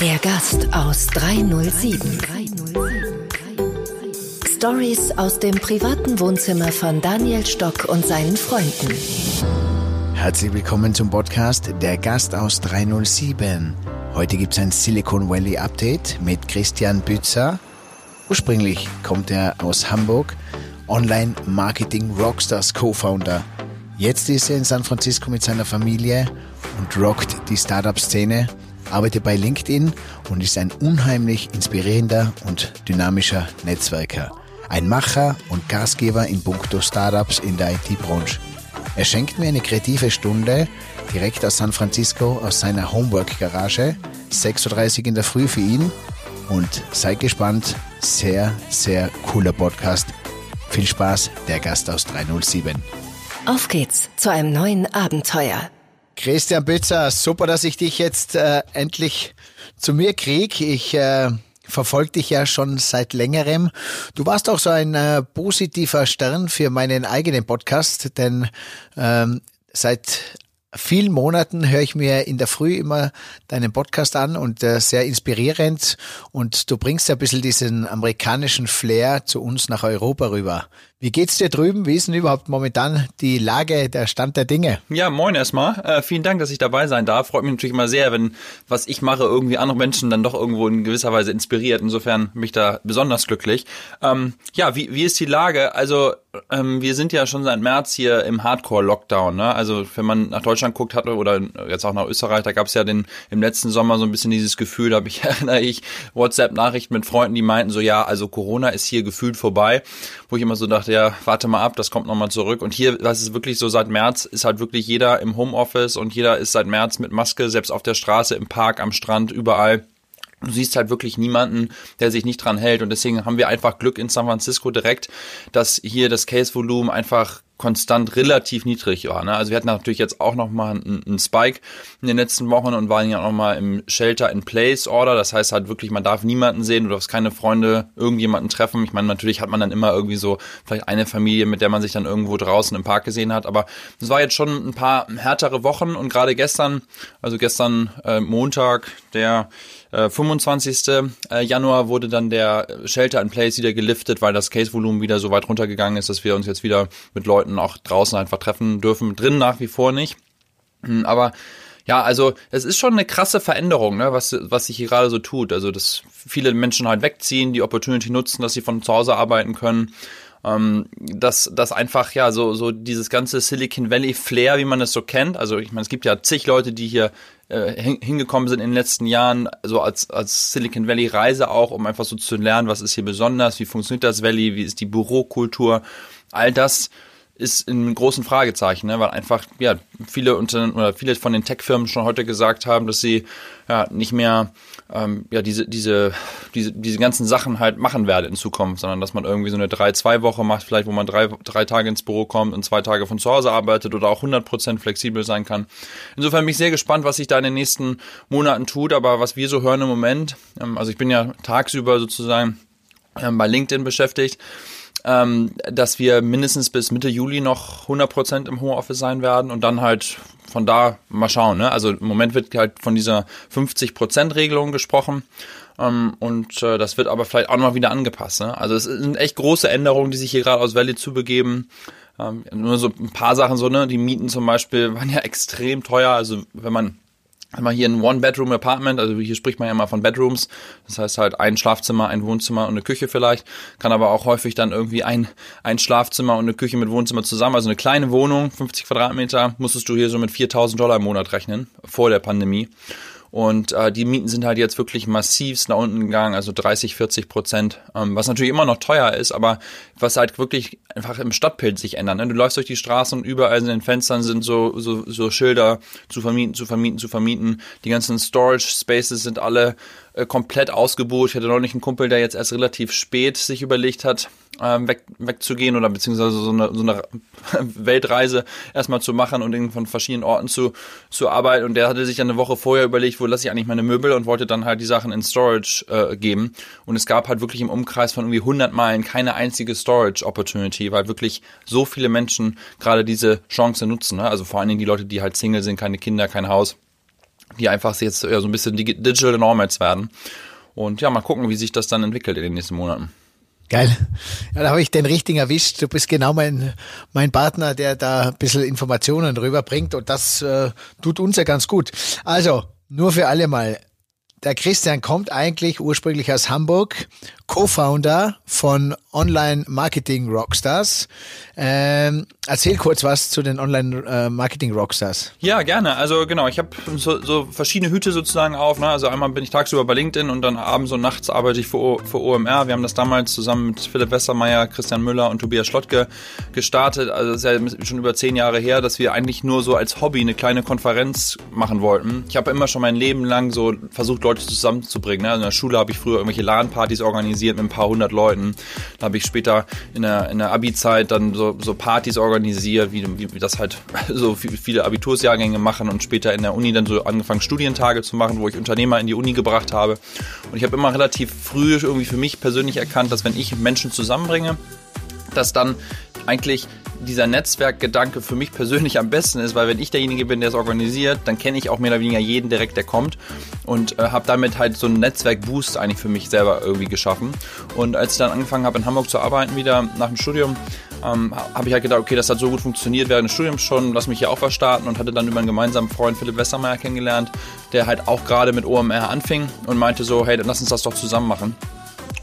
Der Gast aus 307. Stories aus dem privaten Wohnzimmer von Daniel Stock und seinen Freunden. Herzlich willkommen zum Podcast Der Gast aus 307. Heute gibt es ein Silicon Valley Update mit Christian Bützer. Ursprünglich kommt er aus Hamburg, Online Marketing Rockstars Co-Founder. Jetzt ist er in San Francisco mit seiner Familie und rockt die Startup-Szene arbeitet bei LinkedIn und ist ein unheimlich inspirierender und dynamischer Netzwerker. Ein Macher und Gastgeber in puncto Startups in der IT-Branche. Er schenkt mir eine kreative Stunde direkt aus San Francisco aus seiner Homework-Garage. 6.30 Uhr in der Früh für ihn. Und seid gespannt. Sehr, sehr cooler Podcast. Viel Spaß, der Gast aus 307. Auf geht's zu einem neuen Abenteuer. Christian Bützer, super, dass ich dich jetzt äh, endlich zu mir krieg. Ich äh, verfolge dich ja schon seit längerem. Du warst auch so ein äh, positiver Stern für meinen eigenen Podcast, denn ähm, seit vielen Monaten höre ich mir in der Früh immer deinen Podcast an und äh, sehr inspirierend und du bringst ja ein bisschen diesen amerikanischen Flair zu uns nach Europa rüber. Wie geht's dir drüben? Wie ist denn überhaupt momentan die Lage, der Stand der Dinge? Ja, moin erstmal. Äh, vielen Dank, dass ich dabei sein darf. Freut mich natürlich immer sehr, wenn was ich mache irgendwie andere Menschen dann doch irgendwo in gewisser Weise inspiriert. Insofern bin ich da besonders glücklich. Ähm, ja, wie, wie ist die Lage? Also ähm, wir sind ja schon seit März hier im Hardcore-Lockdown. Ne? Also wenn man nach Deutschland guckt hat oder jetzt auch nach Österreich, da gab es ja den im letzten Sommer so ein bisschen dieses Gefühl, da habe ich erinnere ich WhatsApp-Nachrichten mit Freunden, die meinten so, ja, also Corona ist hier gefühlt vorbei, wo ich immer so dachte, ja, warte mal ab, das kommt nochmal zurück. Und hier, das ist wirklich so, seit März ist halt wirklich jeder im Homeoffice und jeder ist seit März mit Maske, selbst auf der Straße, im Park, am Strand, überall. Du siehst halt wirklich niemanden, der sich nicht dran hält. Und deswegen haben wir einfach Glück in San Francisco direkt, dass hier das Case-Volumen einfach konstant relativ niedrig war. Ne? Also wir hatten natürlich jetzt auch noch mal einen, einen Spike in den letzten Wochen und waren ja noch mal im Shelter-in-Place-Order. Das heißt halt wirklich, man darf niemanden sehen, du darfst keine Freunde, irgendjemanden treffen. Ich meine, natürlich hat man dann immer irgendwie so vielleicht eine Familie, mit der man sich dann irgendwo draußen im Park gesehen hat. Aber es war jetzt schon ein paar härtere Wochen und gerade gestern, also gestern äh, Montag, der 25. Äh, äh, Januar wurde dann der Shelter in Place wieder geliftet, weil das Case-Volumen wieder so weit runtergegangen ist, dass wir uns jetzt wieder mit Leuten auch draußen einfach treffen dürfen. Drin nach wie vor nicht. Hm, aber ja, also es ist schon eine krasse Veränderung, ne, was, was sich hier gerade so tut. Also, dass viele Menschen halt wegziehen, die Opportunity nutzen, dass sie von zu Hause arbeiten können ähm, dass dass einfach ja so so dieses ganze Silicon Valley Flair, wie man es so kennt. Also ich meine, es gibt ja zig Leute, die hier hingekommen sind in den letzten Jahren, so als als Silicon Valley Reise auch, um einfach so zu lernen, was ist hier besonders, wie funktioniert das Valley, wie ist die Bürokultur, all das ist in großen Fragezeichen, ne? weil einfach ja viele Unternehmen oder viele von den Tech-Firmen schon heute gesagt haben, dass sie ja nicht mehr ähm, ja diese diese diese diese ganzen Sachen halt machen werden in Zukunft, sondern dass man irgendwie so eine drei zwei Woche macht, vielleicht wo man drei drei Tage ins Büro kommt und zwei Tage von zu Hause arbeitet oder auch 100 Prozent flexibel sein kann. Insofern bin ich sehr gespannt, was sich da in den nächsten Monaten tut, aber was wir so hören im Moment, ähm, also ich bin ja tagsüber sozusagen ähm, bei LinkedIn beschäftigt ähm, dass wir mindestens bis Mitte Juli noch 100% im Homeoffice sein werden und dann halt von da mal schauen. Ne? Also im Moment wird halt von dieser 50%-Regelung gesprochen. Ähm, und äh, das wird aber vielleicht auch noch wieder angepasst. Ne? Also es sind echt große Änderungen, die sich hier gerade aus Valley zubegeben. Ähm, nur so ein paar Sachen so, ne? Die Mieten zum Beispiel waren ja extrem teuer. Also wenn man haben wir hier ein One-Bedroom-Apartment, also hier spricht man ja mal von Bedrooms, das heißt halt ein Schlafzimmer, ein Wohnzimmer und eine Küche vielleicht, kann aber auch häufig dann irgendwie ein, ein Schlafzimmer und eine Küche mit Wohnzimmer zusammen, also eine kleine Wohnung, 50 Quadratmeter, musstest du hier so mit 4000 Dollar im Monat rechnen, vor der Pandemie. Und äh, die Mieten sind halt jetzt wirklich massiv nach unten gegangen, also 30, 40 Prozent, ähm, was natürlich immer noch teuer ist, aber was halt wirklich einfach im Stadtbild sich ändert. Ne? Du läufst durch die Straßen und überall in den Fenstern sind so, so, so Schilder zu vermieten, zu vermieten, zu vermieten. Die ganzen Storage Spaces sind alle äh, komplett ausgebucht. Ich hatte nicht einen Kumpel, der jetzt erst relativ spät sich überlegt hat, ähm, weg, wegzugehen oder beziehungsweise so eine, so eine Weltreise erstmal zu machen und in, von verschiedenen Orten zu, zu arbeiten. Und der hatte sich dann eine Woche vorher überlegt, wo lasse ich eigentlich meine Möbel und wollte dann halt die Sachen in Storage äh, geben. Und es gab halt wirklich im Umkreis von irgendwie 100 Meilen keine einzige Storage Opportunity, weil wirklich so viele Menschen gerade diese Chance nutzen. Ne? Also vor allen Dingen die Leute, die halt Single sind, keine Kinder, kein Haus, die einfach jetzt ja, so ein bisschen Digital Nomads werden. Und ja, mal gucken, wie sich das dann entwickelt in den nächsten Monaten. Geil. Ja, da habe ich den richtigen erwischt. Du bist genau mein, mein Partner, der da ein bisschen Informationen rüberbringt und das äh, tut uns ja ganz gut. Also, nur für alle mal. Der Christian kommt eigentlich ursprünglich aus Hamburg, Co-Founder von Online Marketing Rockstars. Ähm, erzähl kurz was zu den Online äh, Marketing Rockstars. Ja, gerne. Also genau, ich habe so, so verschiedene Hüte sozusagen auf. Ne? Also einmal bin ich tagsüber bei LinkedIn und dann abends und nachts arbeite ich für, für OMR. Wir haben das damals zusammen mit Philipp Westermeier, Christian Müller und Tobias Schlottke gestartet. Also das ist ja schon über zehn Jahre her, dass wir eigentlich nur so als Hobby eine kleine Konferenz machen wollten. Ich habe immer schon mein Leben lang so versucht, Leute zusammenzubringen. Ne? Also in der Schule habe ich früher irgendwelche LAN-Partys organisiert organisiert mit ein paar hundert Leuten. Da habe ich später in der, in der Abi-Zeit dann so, so Partys organisiert, wie, wie, das halt so viele Abitursjahrgänge machen und später in der Uni dann so angefangen, Studientage zu machen, wo ich Unternehmer in die Uni gebracht habe. Und ich habe immer relativ früh irgendwie für mich persönlich erkannt, dass wenn ich Menschen zusammenbringe, dass dann eigentlich dieser Netzwerkgedanke für mich persönlich am besten ist, weil wenn ich derjenige bin, der es organisiert, dann kenne ich auch mehr oder weniger jeden direkt, der kommt und äh, habe damit halt so einen Netzwerkboost eigentlich für mich selber irgendwie geschaffen. Und als ich dann angefangen habe in Hamburg zu arbeiten wieder nach dem Studium, ähm, habe ich halt gedacht, okay, das hat so gut funktioniert während des Studiums schon, lass mich hier auch was starten und hatte dann über einen gemeinsamen Freund Philipp Westermeier kennengelernt, der halt auch gerade mit OMR anfing und meinte so, hey, dann lass uns das doch zusammen machen.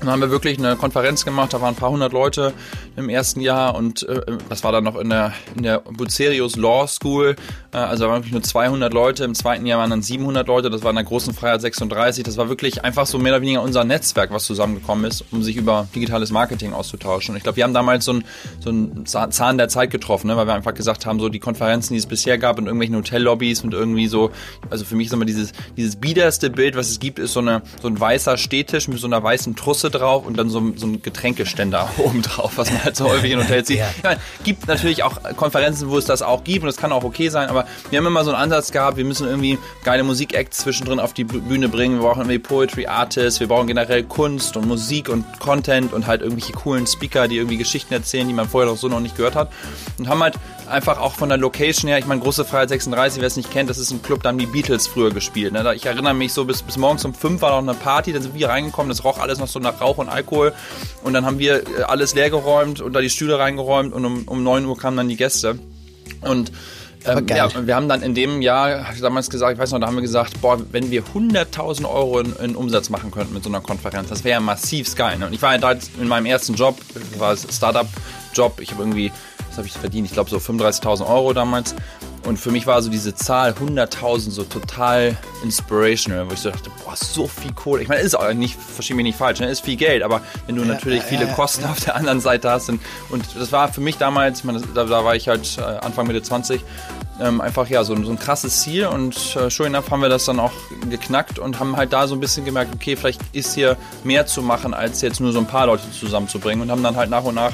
Dann haben wir wirklich eine Konferenz gemacht, da waren ein paar hundert Leute im ersten Jahr und äh, das war dann noch in der, in der Bucerius Law School, äh, also da waren wirklich nur 200 Leute, im zweiten Jahr waren dann 700 Leute, das war in der großen Freiheit 36, das war wirklich einfach so mehr oder weniger unser Netzwerk, was zusammengekommen ist, um sich über digitales Marketing auszutauschen. Und ich glaube, wir haben damals so einen so einen Zahn der Zeit getroffen, ne, weil wir einfach gesagt haben, so die Konferenzen, die es bisher gab in irgendwelchen Hotellobbys und irgendwie so, also für mich ist immer dieses, dieses biederste Bild, was es gibt, ist so, eine, so ein weißer Stehtisch mit so einer weißen Trusse drauf und dann so, so ein Getränkeständer oben drauf, was man halt so häufig in Hotels sieht. Ja. Ja, gibt natürlich auch Konferenzen, wo es das auch gibt und das kann auch okay sein, aber wir haben immer so einen Ansatz gehabt, wir müssen irgendwie geile Musikacts zwischendrin auf die Bühne bringen, wir brauchen irgendwie Poetry Artists, wir brauchen generell Kunst und Musik und Content und halt irgendwelche coolen Speaker, die irgendwie Geschichten erzählen, die man vorher noch so noch nicht gehört hat und haben halt einfach auch von der Location her, ich meine, große Freiheit 36, wer es nicht kennt, das ist ein Club, da haben die Beatles früher gespielt. Ne? Ich erinnere mich so, bis, bis morgens um fünf war noch eine Party, dann sind wir reingekommen, das roch alles noch so nach Rauch und Alkohol und dann haben wir äh, alles leergeräumt und da die Stühle reingeräumt und um, um 9 Uhr kamen dann die Gäste. Und ähm, ja, wir haben dann in dem Jahr damals gesagt, ich weiß noch, da haben wir gesagt, boah, wenn wir 100.000 Euro in, in, Umsatz machen könnten mit so einer Konferenz, das wäre ja massiv geil. Ne? Und ich war ja da in meinem ersten Job, war Startup-Job, ich habe irgendwie was habe ich verdient? Ich glaube so 35.000 Euro damals. Und für mich war so diese Zahl 100.000 so total inspirational, wo ich so dachte, boah, so viel Kohle. Ich meine, ist auch nicht, verstehe mich nicht falsch, ne? ist viel Geld, aber wenn du ja, natürlich ja, viele ja, Kosten auf der anderen Seite hast und, und das war für mich damals, meine, da, da war ich halt äh, Anfang Mitte 20, ähm, einfach ja so, so, ein krasses Ziel und äh, sure enough haben wir das dann auch geknackt und haben halt da so ein bisschen gemerkt, okay, vielleicht ist hier mehr zu machen, als jetzt nur so ein paar Leute zusammenzubringen und haben dann halt nach und nach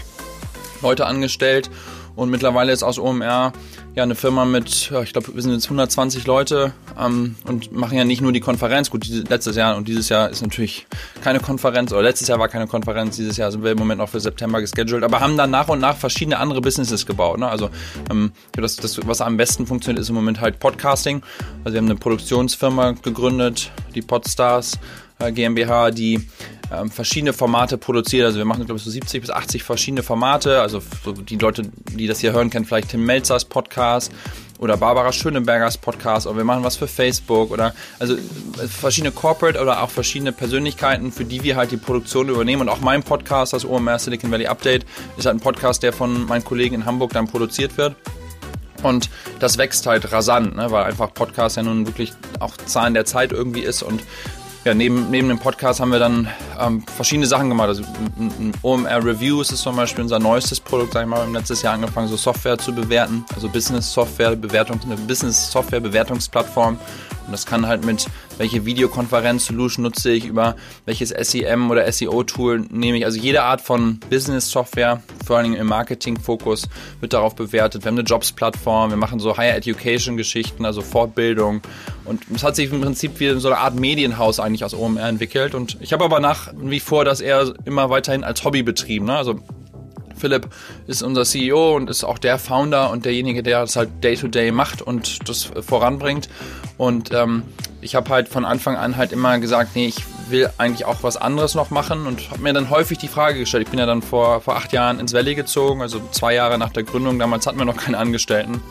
Leute angestellt und mittlerweile ist aus OMR ja eine Firma mit, ich glaube, wir sind jetzt 120 Leute ähm, und machen ja nicht nur die Konferenz. Gut, letztes Jahr und dieses Jahr ist natürlich keine Konferenz, oder letztes Jahr war keine Konferenz, dieses Jahr sind wir im Moment auch für September gescheduled, aber haben dann nach und nach verschiedene andere Businesses gebaut. Ne? Also ähm, das, das, was am besten funktioniert, ist im Moment halt Podcasting. Also wir haben eine Produktionsfirma gegründet, die Podstars GmbH, die ähm, verschiedene Formate produziert. Also wir machen, glaube ich, so 70 bis 80 verschiedene Formate. Also so die Leute, die das hier hören, kennen vielleicht Tim Melzers Podcast oder Barbara Schönebergers Podcast oder wir machen was für Facebook oder also äh, verschiedene Corporate oder auch verschiedene Persönlichkeiten, für die wir halt die Produktion übernehmen. Und auch mein Podcast, das OMR Silicon Valley Update, ist halt ein Podcast, der von meinen Kollegen in Hamburg dann produziert wird. Und das wächst halt rasant, ne? weil einfach Podcast ja nun wirklich auch Zahlen der Zeit irgendwie ist und ja, neben, neben dem Podcast haben wir dann ähm, verschiedene Sachen gemacht. Also ein OMR Review ist zum Beispiel unser neuestes Produkt, sag ich mal, wir haben letztes Jahr angefangen, so Software zu bewerten, also Business Software Bewertung, eine Business Software Bewertungsplattform, Und das kann halt mit welche Videokonferenz-Solution nutze ich, über welches SEM oder SEO-Tool nehme ich. Also jede Art von Business-Software, vor allem im Marketing-Fokus, wird darauf bewertet. Wir haben eine Jobs-Plattform, wir machen so Higher Education-Geschichten, also Fortbildung. Und es hat sich im Prinzip wie so eine Art Medienhaus eigentlich aus OMR entwickelt. Und ich habe aber nach wie vor das eher immer weiterhin als Hobby betrieben. Ne? Also Philipp ist unser CEO und ist auch der Founder und derjenige, der das halt Day-to-Day -Day macht und das voranbringt. Und ähm, ich habe halt von Anfang an halt immer gesagt, nee, ich will eigentlich auch was anderes noch machen und habe mir dann häufig die Frage gestellt. Ich bin ja dann vor, vor acht Jahren ins Valley gezogen, also zwei Jahre nach der Gründung. Damals hatten wir noch keine Angestellten.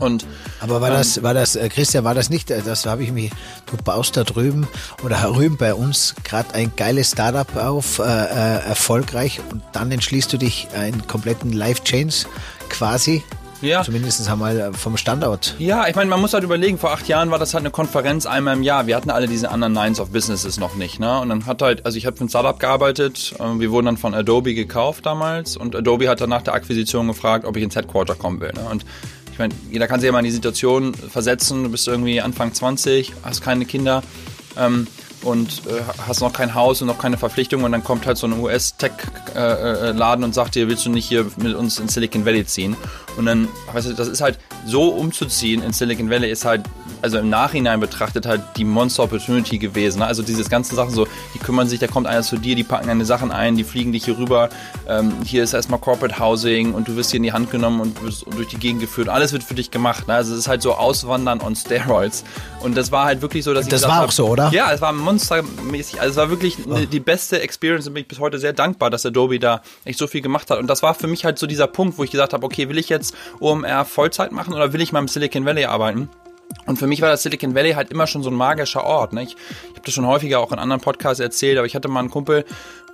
Und, Aber war ähm, das, war das, äh, Christian, war das nicht, äh, das habe ich mich, du baust da drüben oder herüben bei uns gerade ein geiles Startup auf, äh, äh, erfolgreich und dann entschließt du dich, einen kompletten Life-Change quasi ja. Zumindest einmal äh, vom Standort. Ja, ich meine, man muss halt überlegen, vor acht Jahren war das halt eine Konferenz einmal im Jahr. Wir hatten alle diese anderen Nines of Businesses noch nicht, ne? Und dann hat halt, also ich habe für ein Startup gearbeitet, wir wurden dann von Adobe gekauft damals und Adobe hat dann nach der Akquisition gefragt, ob ich ins Headquarter kommen will. Ne? Und ich meine, jeder kann sich ja mal in die Situation versetzen, du bist irgendwie Anfang 20, hast keine Kinder. Ähm, und äh, hast noch kein Haus und noch keine Verpflichtung und dann kommt halt so ein US-Tech-Laden äh, und sagt dir, willst du nicht hier mit uns in Silicon Valley ziehen? Und dann, weißt du, das ist halt so umzuziehen in Silicon Valley ist halt also im Nachhinein betrachtet halt die Monster Opportunity gewesen. Ne? Also dieses ganze Sachen so, die kümmern sich, da kommt einer zu dir, die packen deine Sachen ein, die fliegen dich hier rüber. Ähm, hier ist erstmal Corporate Housing und du wirst hier in die Hand genommen und wirst durch die Gegend geführt. Alles wird für dich gemacht. Ne? Also es ist halt so Auswandern on Steroids. Und das war halt wirklich so, dass das ich. Das war auch so, oder? Ja, es war monstermäßig. Also es war wirklich oh. die beste Experience und bin ich bis heute sehr dankbar, dass Adobe da echt so viel gemacht hat. Und das war für mich halt so dieser Punkt, wo ich gesagt habe, okay, will ich jetzt OMR Vollzeit machen oder will ich mal im Silicon Valley arbeiten? Und für mich war das Silicon Valley halt immer schon so ein magischer Ort. Ne? Ich, ich habe das schon häufiger auch in anderen Podcasts erzählt, aber ich hatte mal einen Kumpel,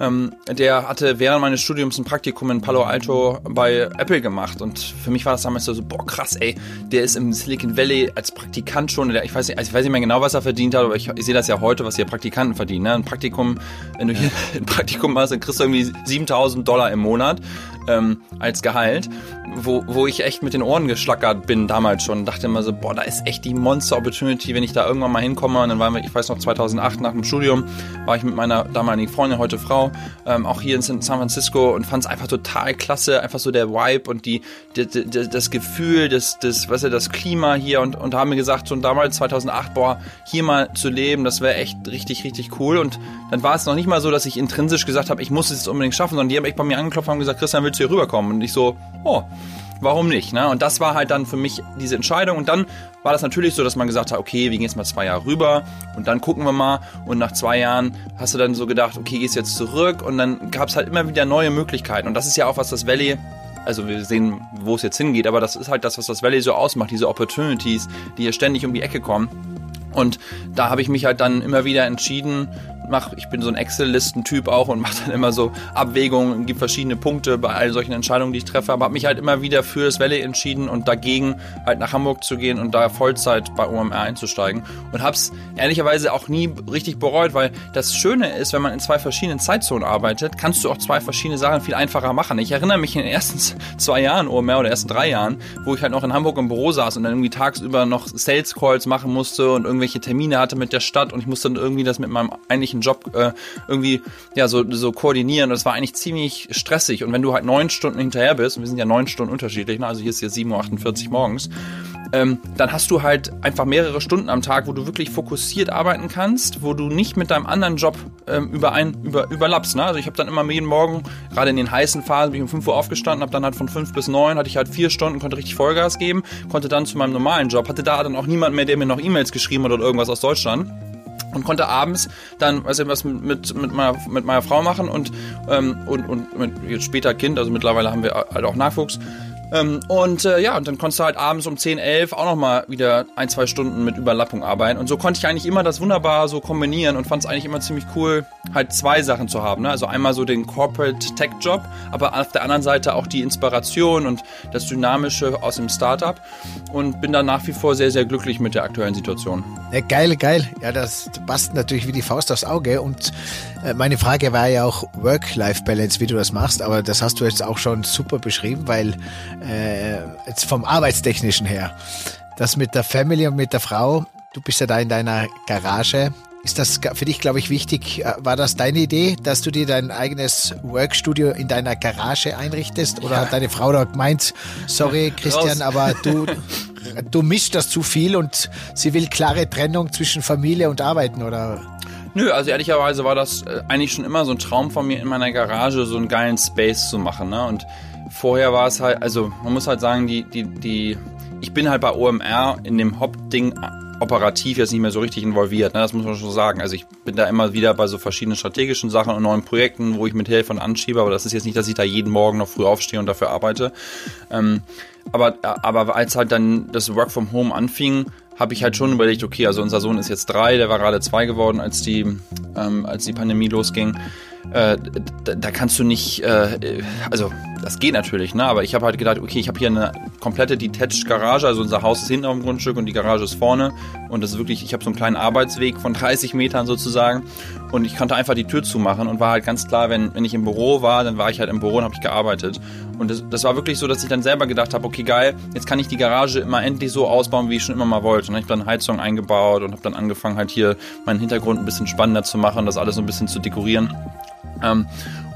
ähm, der hatte während meines Studiums ein Praktikum in Palo Alto bei Apple gemacht. Und für mich war das damals so, boah, krass, ey, der ist im Silicon Valley als Praktikant schon, der, ich, weiß nicht, also ich weiß nicht mehr genau, was er verdient hat, aber ich, ich sehe das ja heute, was hier Praktikanten verdienen. Ne? Ein Praktikum, wenn du hier ein Praktikum machst, dann kriegst du irgendwie 7000 Dollar im Monat ähm, als Gehalt, wo, wo ich echt mit den Ohren geschlackert bin damals schon. Dachte immer so, boah, da ist echt die Monster-Opportunity, wenn ich da irgendwann mal hinkomme. Und dann waren wir, ich weiß noch, 2008 nach dem Studium, war ich mit meiner damaligen Freundin, heute Frau, ähm, auch hier in San Francisco und fand es einfach total klasse, einfach so der Vibe und die, die, die das Gefühl, das, das, was ja, das Klima hier und, und haben mir gesagt, schon damals 2008, boah, hier mal zu leben, das wäre echt richtig, richtig cool. Und dann war es noch nicht mal so, dass ich intrinsisch gesagt habe, ich muss es jetzt unbedingt schaffen, sondern die haben echt bei mir angeklopft und gesagt, Christian, willst du hier rüberkommen? Und ich so, oh, warum nicht? Ne? Und das war halt dann für mich diese Entscheidung. Und dann war das natürlich so, dass man gesagt hat, okay, wir gehen jetzt mal zwei Jahre rüber und dann gucken wir mal. Und nach zwei Jahren hast du dann so gedacht, okay, gehst jetzt zurück. Und dann gab es halt immer wieder neue Möglichkeiten. Und das ist ja auch, was das Valley also wir sehen, wo es jetzt hingeht, aber das ist halt das, was das Valley so ausmacht, diese Opportunities, die hier ständig um die Ecke kommen. Und da habe ich mich halt dann immer wieder entschieden, mach, ich bin so ein Excel-Listen-Typ auch und mache dann immer so Abwägungen, gibt verschiedene Punkte bei all solchen Entscheidungen, die ich treffe, aber habe mich halt immer wieder für das Valley entschieden und dagegen halt nach Hamburg zu gehen und da Vollzeit bei OMR einzusteigen und habe es ehrlicherweise auch nie richtig bereut, weil das Schöne ist, wenn man in zwei verschiedenen Zeitzonen arbeitet, kannst du auch zwei verschiedene Sachen viel einfacher machen. Ich erinnere mich in den ersten zwei Jahren OMR oder ersten drei Jahren, wo ich halt noch in Hamburg im Büro saß und dann irgendwie tagsüber noch Sales Calls machen musste und irgendwelche Termine hatte mit der Stadt und ich musste dann irgendwie das mit meinem eigentlichen Job äh, irgendwie ja so, so koordinieren. Das war eigentlich ziemlich stressig. Und wenn du halt neun Stunden hinterher bist, und wir sind ja neun Stunden unterschiedlich, ne? also hier ist jetzt 7.48 Uhr morgens, ähm, dann hast du halt einfach mehrere Stunden am Tag, wo du wirklich fokussiert arbeiten kannst, wo du nicht mit deinem anderen Job ähm, überein, über, überlappst. Ne? Also ich habe dann immer jeden Morgen, gerade in den heißen Phasen, bin ich um 5 Uhr aufgestanden, habe dann halt von 5 bis 9, hatte ich halt vier Stunden, konnte richtig Vollgas geben, konnte dann zu meinem normalen Job, hatte da dann auch niemand mehr, der mir noch E-Mails geschrieben hat oder irgendwas aus Deutschland und konnte abends dann weiß ich, was mit, mit, meiner, mit meiner Frau machen und, ähm, und, und mit jetzt später Kind, also mittlerweile haben wir halt auch Nachwuchs, ähm, und äh, ja, und dann konntest du halt abends um 10, 11 auch nochmal wieder ein, zwei Stunden mit Überlappung arbeiten. Und so konnte ich eigentlich immer das wunderbar so kombinieren und fand es eigentlich immer ziemlich cool, halt zwei Sachen zu haben. Ne? Also einmal so den Corporate Tech Job, aber auf der anderen Seite auch die Inspiration und das Dynamische aus dem Startup. Und bin da nach wie vor sehr, sehr glücklich mit der aktuellen Situation. Ja, geil, geil. Ja, das passt natürlich wie die Faust aufs Auge. Und meine Frage war ja auch Work-Life-Balance, wie du das machst. Aber das hast du jetzt auch schon super beschrieben, weil äh, jetzt vom Arbeitstechnischen her, das mit der Family und mit der Frau, du bist ja da in deiner Garage. Ist das für dich, glaube ich, wichtig? Äh, war das deine Idee, dass du dir dein eigenes Workstudio in deiner Garage einrichtest? Oder ja. hat deine Frau da gemeint, sorry Christian, aber du, du mischst das zu viel und sie will klare Trennung zwischen Familie und Arbeiten, oder? Nö, also ehrlicherweise war das äh, eigentlich schon immer so ein Traum von mir, in meiner Garage so einen geilen Space zu machen. Ne? Und vorher war es halt, also man muss halt sagen, die, die, die, ich bin halt bei OMR in dem Hauptding operativ jetzt nicht mehr so richtig involviert. Ne? Das muss man schon sagen. Also ich bin da immer wieder bei so verschiedenen strategischen Sachen und neuen Projekten, wo ich mit Hilfe und anschiebe. Aber das ist jetzt nicht, dass ich da jeden Morgen noch früh aufstehe und dafür arbeite. Ähm, aber, aber als halt dann das Work from Home anfing, habe ich halt schon überlegt, okay, also unser Sohn ist jetzt drei, der war gerade zwei geworden, als die, ähm, als die Pandemie losging. Äh, da, kannst du nicht, äh, also das geht natürlich, ne? Aber ich habe halt gedacht, okay, ich habe hier eine komplette Detached Garage, also unser Haus ist hinten auf dem Grundstück und die Garage ist vorne. Und das ist wirklich, ich habe so einen kleinen Arbeitsweg von 30 Metern sozusagen. Und ich konnte einfach die Tür zumachen und war halt ganz klar, wenn, wenn ich im Büro war, dann war ich halt im Büro und habe ich gearbeitet. Und das, das war wirklich so, dass ich dann selber gedacht habe, okay, geil, jetzt kann ich die Garage immer endlich so ausbauen, wie ich schon immer mal wollte. Und ich habe dann Heizung eingebaut und habe dann angefangen, halt hier meinen Hintergrund ein bisschen spannender zu machen, das alles so ein bisschen zu dekorieren. Ähm,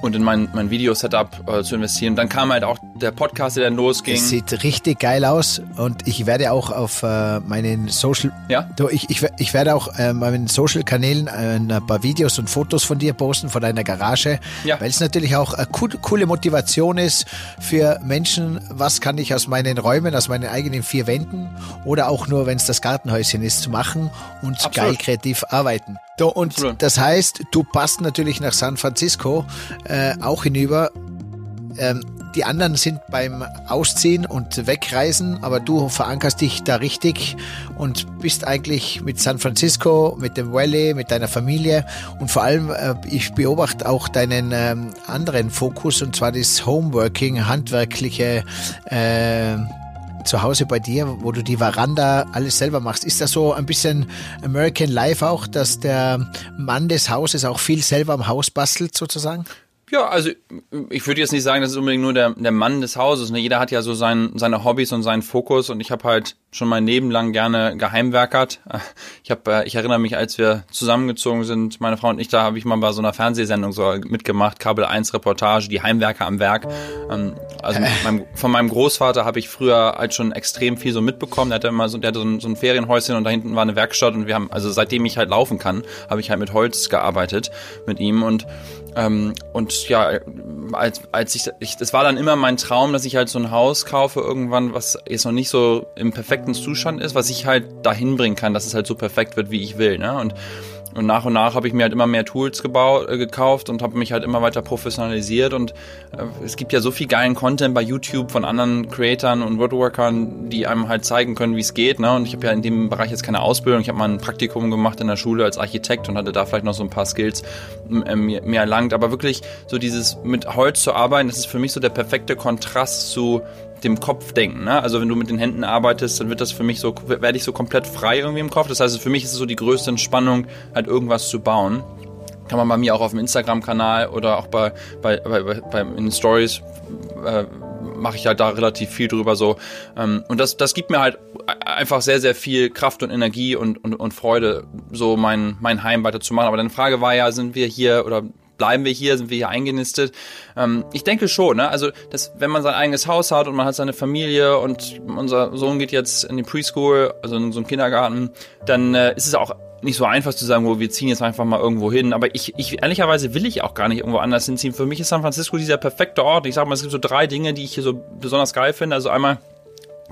und in mein, mein Video-Setup äh, zu investieren. Dann kam halt auch der Podcast, der dann losging. Es sieht richtig geil aus und ich werde auch auf äh, meinen Social, ja? ich, ich, ich werde auch äh, meinen Social-Kanälen äh, ein paar Videos und Fotos von dir posten, von deiner Garage, ja. weil es natürlich auch eine coole Motivation ist für Menschen, was kann ich aus meinen Räumen, aus meinen eigenen vier Wänden oder auch nur, wenn es das Gartenhäuschen ist, zu machen und Absolut. geil kreativ arbeiten. So, und das heißt, du passt natürlich nach San Francisco äh, auch hinüber. Ähm, die anderen sind beim Ausziehen und Wegreisen, aber du verankerst dich da richtig und bist eigentlich mit San Francisco, mit dem Valley, mit deiner Familie und vor allem, äh, ich beobachte auch deinen ähm, anderen Fokus und zwar das Homeworking, handwerkliche äh, zu Hause bei dir, wo du die Veranda alles selber machst. Ist das so ein bisschen American Life auch, dass der Mann des Hauses auch viel selber am Haus bastelt sozusagen? Ja, also ich würde jetzt nicht sagen, das ist unbedingt nur der, der Mann des Hauses. Ne? Jeder hat ja so sein, seine Hobbys und seinen Fokus und ich habe halt schon mein Leben lang gerne geheimwerkert. Ich habe, äh, ich erinnere mich, als wir zusammengezogen sind, meine Frau und ich, da habe ich mal bei so einer Fernsehsendung so mitgemacht, Kabel 1 Reportage, die Heimwerker am Werk. Ähm, also meinem, von meinem Großvater habe ich früher halt schon extrem viel so mitbekommen. Der hatte immer so, der hatte so ein, so ein Ferienhäuschen und da hinten war eine Werkstatt und wir haben, also seitdem ich halt laufen kann, habe ich halt mit Holz gearbeitet mit ihm und ähm, und ja, als, als ich, ich, das war dann immer mein Traum, dass ich halt so ein Haus kaufe irgendwann, was jetzt noch nicht so im perfekten Zustand ist, was ich halt dahin bringen kann, dass es halt so perfekt wird, wie ich will. Ne? Und und nach und nach habe ich mir halt immer mehr Tools gebaut, äh, gekauft und habe mich halt immer weiter professionalisiert. Und äh, es gibt ja so viel geilen Content bei YouTube von anderen Creatern und Woodworkern, die einem halt zeigen können, wie es geht. Ne? Und ich habe ja in dem Bereich jetzt keine Ausbildung. Ich habe mal ein Praktikum gemacht in der Schule als Architekt und hatte da vielleicht noch so ein paar Skills äh, mehr erlangt. Aber wirklich so dieses mit Holz zu arbeiten, das ist für mich so der perfekte Kontrast zu dem Kopf denken. Ne? Also wenn du mit den Händen arbeitest, dann wird das für mich so, werde ich so komplett frei irgendwie im Kopf. Das heißt, für mich ist es so die größte Entspannung, halt irgendwas zu bauen. Kann man bei mir auch auf dem Instagram-Kanal oder auch bei, bei, bei, bei in den Stories äh, mache ich halt da relativ viel drüber so. Ähm, und das, das gibt mir halt einfach sehr, sehr viel Kraft und Energie und, und, und Freude, so mein, mein Heim weiterzumachen. Aber deine Frage war ja, sind wir hier oder bleiben wir hier, sind wir hier eingenistet? Ähm, ich denke schon, ne? Also, dass, wenn man sein eigenes Haus hat und man hat seine Familie und unser Sohn geht jetzt in die Preschool, also in so einen Kindergarten, dann äh, ist es auch nicht so einfach zu sagen, wo wir ziehen jetzt einfach mal irgendwo hin. Aber ich, ich ehrlicherweise will ich auch gar nicht irgendwo anders hinziehen. Für mich ist San Francisco dieser perfekte Ort. Ich sag mal, es gibt so drei Dinge, die ich hier so besonders geil finde. Also einmal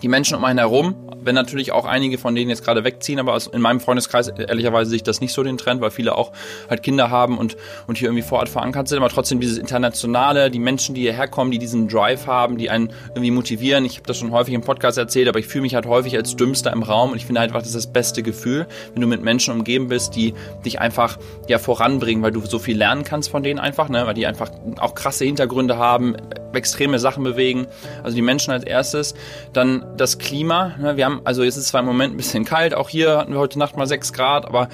die Menschen um einen herum, wenn natürlich auch einige von denen jetzt gerade wegziehen, aber in meinem Freundeskreis ehrlicherweise sehe ich das nicht so den Trend, weil viele auch halt Kinder haben und, und hier irgendwie vor Ort verankert sind, aber trotzdem dieses Internationale, die Menschen, die hierher kommen, die diesen Drive haben, die einen irgendwie motivieren. Ich habe das schon häufig im Podcast erzählt, aber ich fühle mich halt häufig als Dümmster im Raum und ich finde einfach, das ist das beste Gefühl, wenn du mit Menschen umgeben bist, die dich einfach ja voranbringen, weil du so viel lernen kannst von denen einfach, ne, weil die einfach auch krasse Hintergründe haben, extreme Sachen bewegen. Also die Menschen als erstes, dann das Klima. Ne? Wir haben, also jetzt ist es zwar im Moment ein bisschen kalt, auch hier hatten wir heute Nacht mal 6 Grad, aber,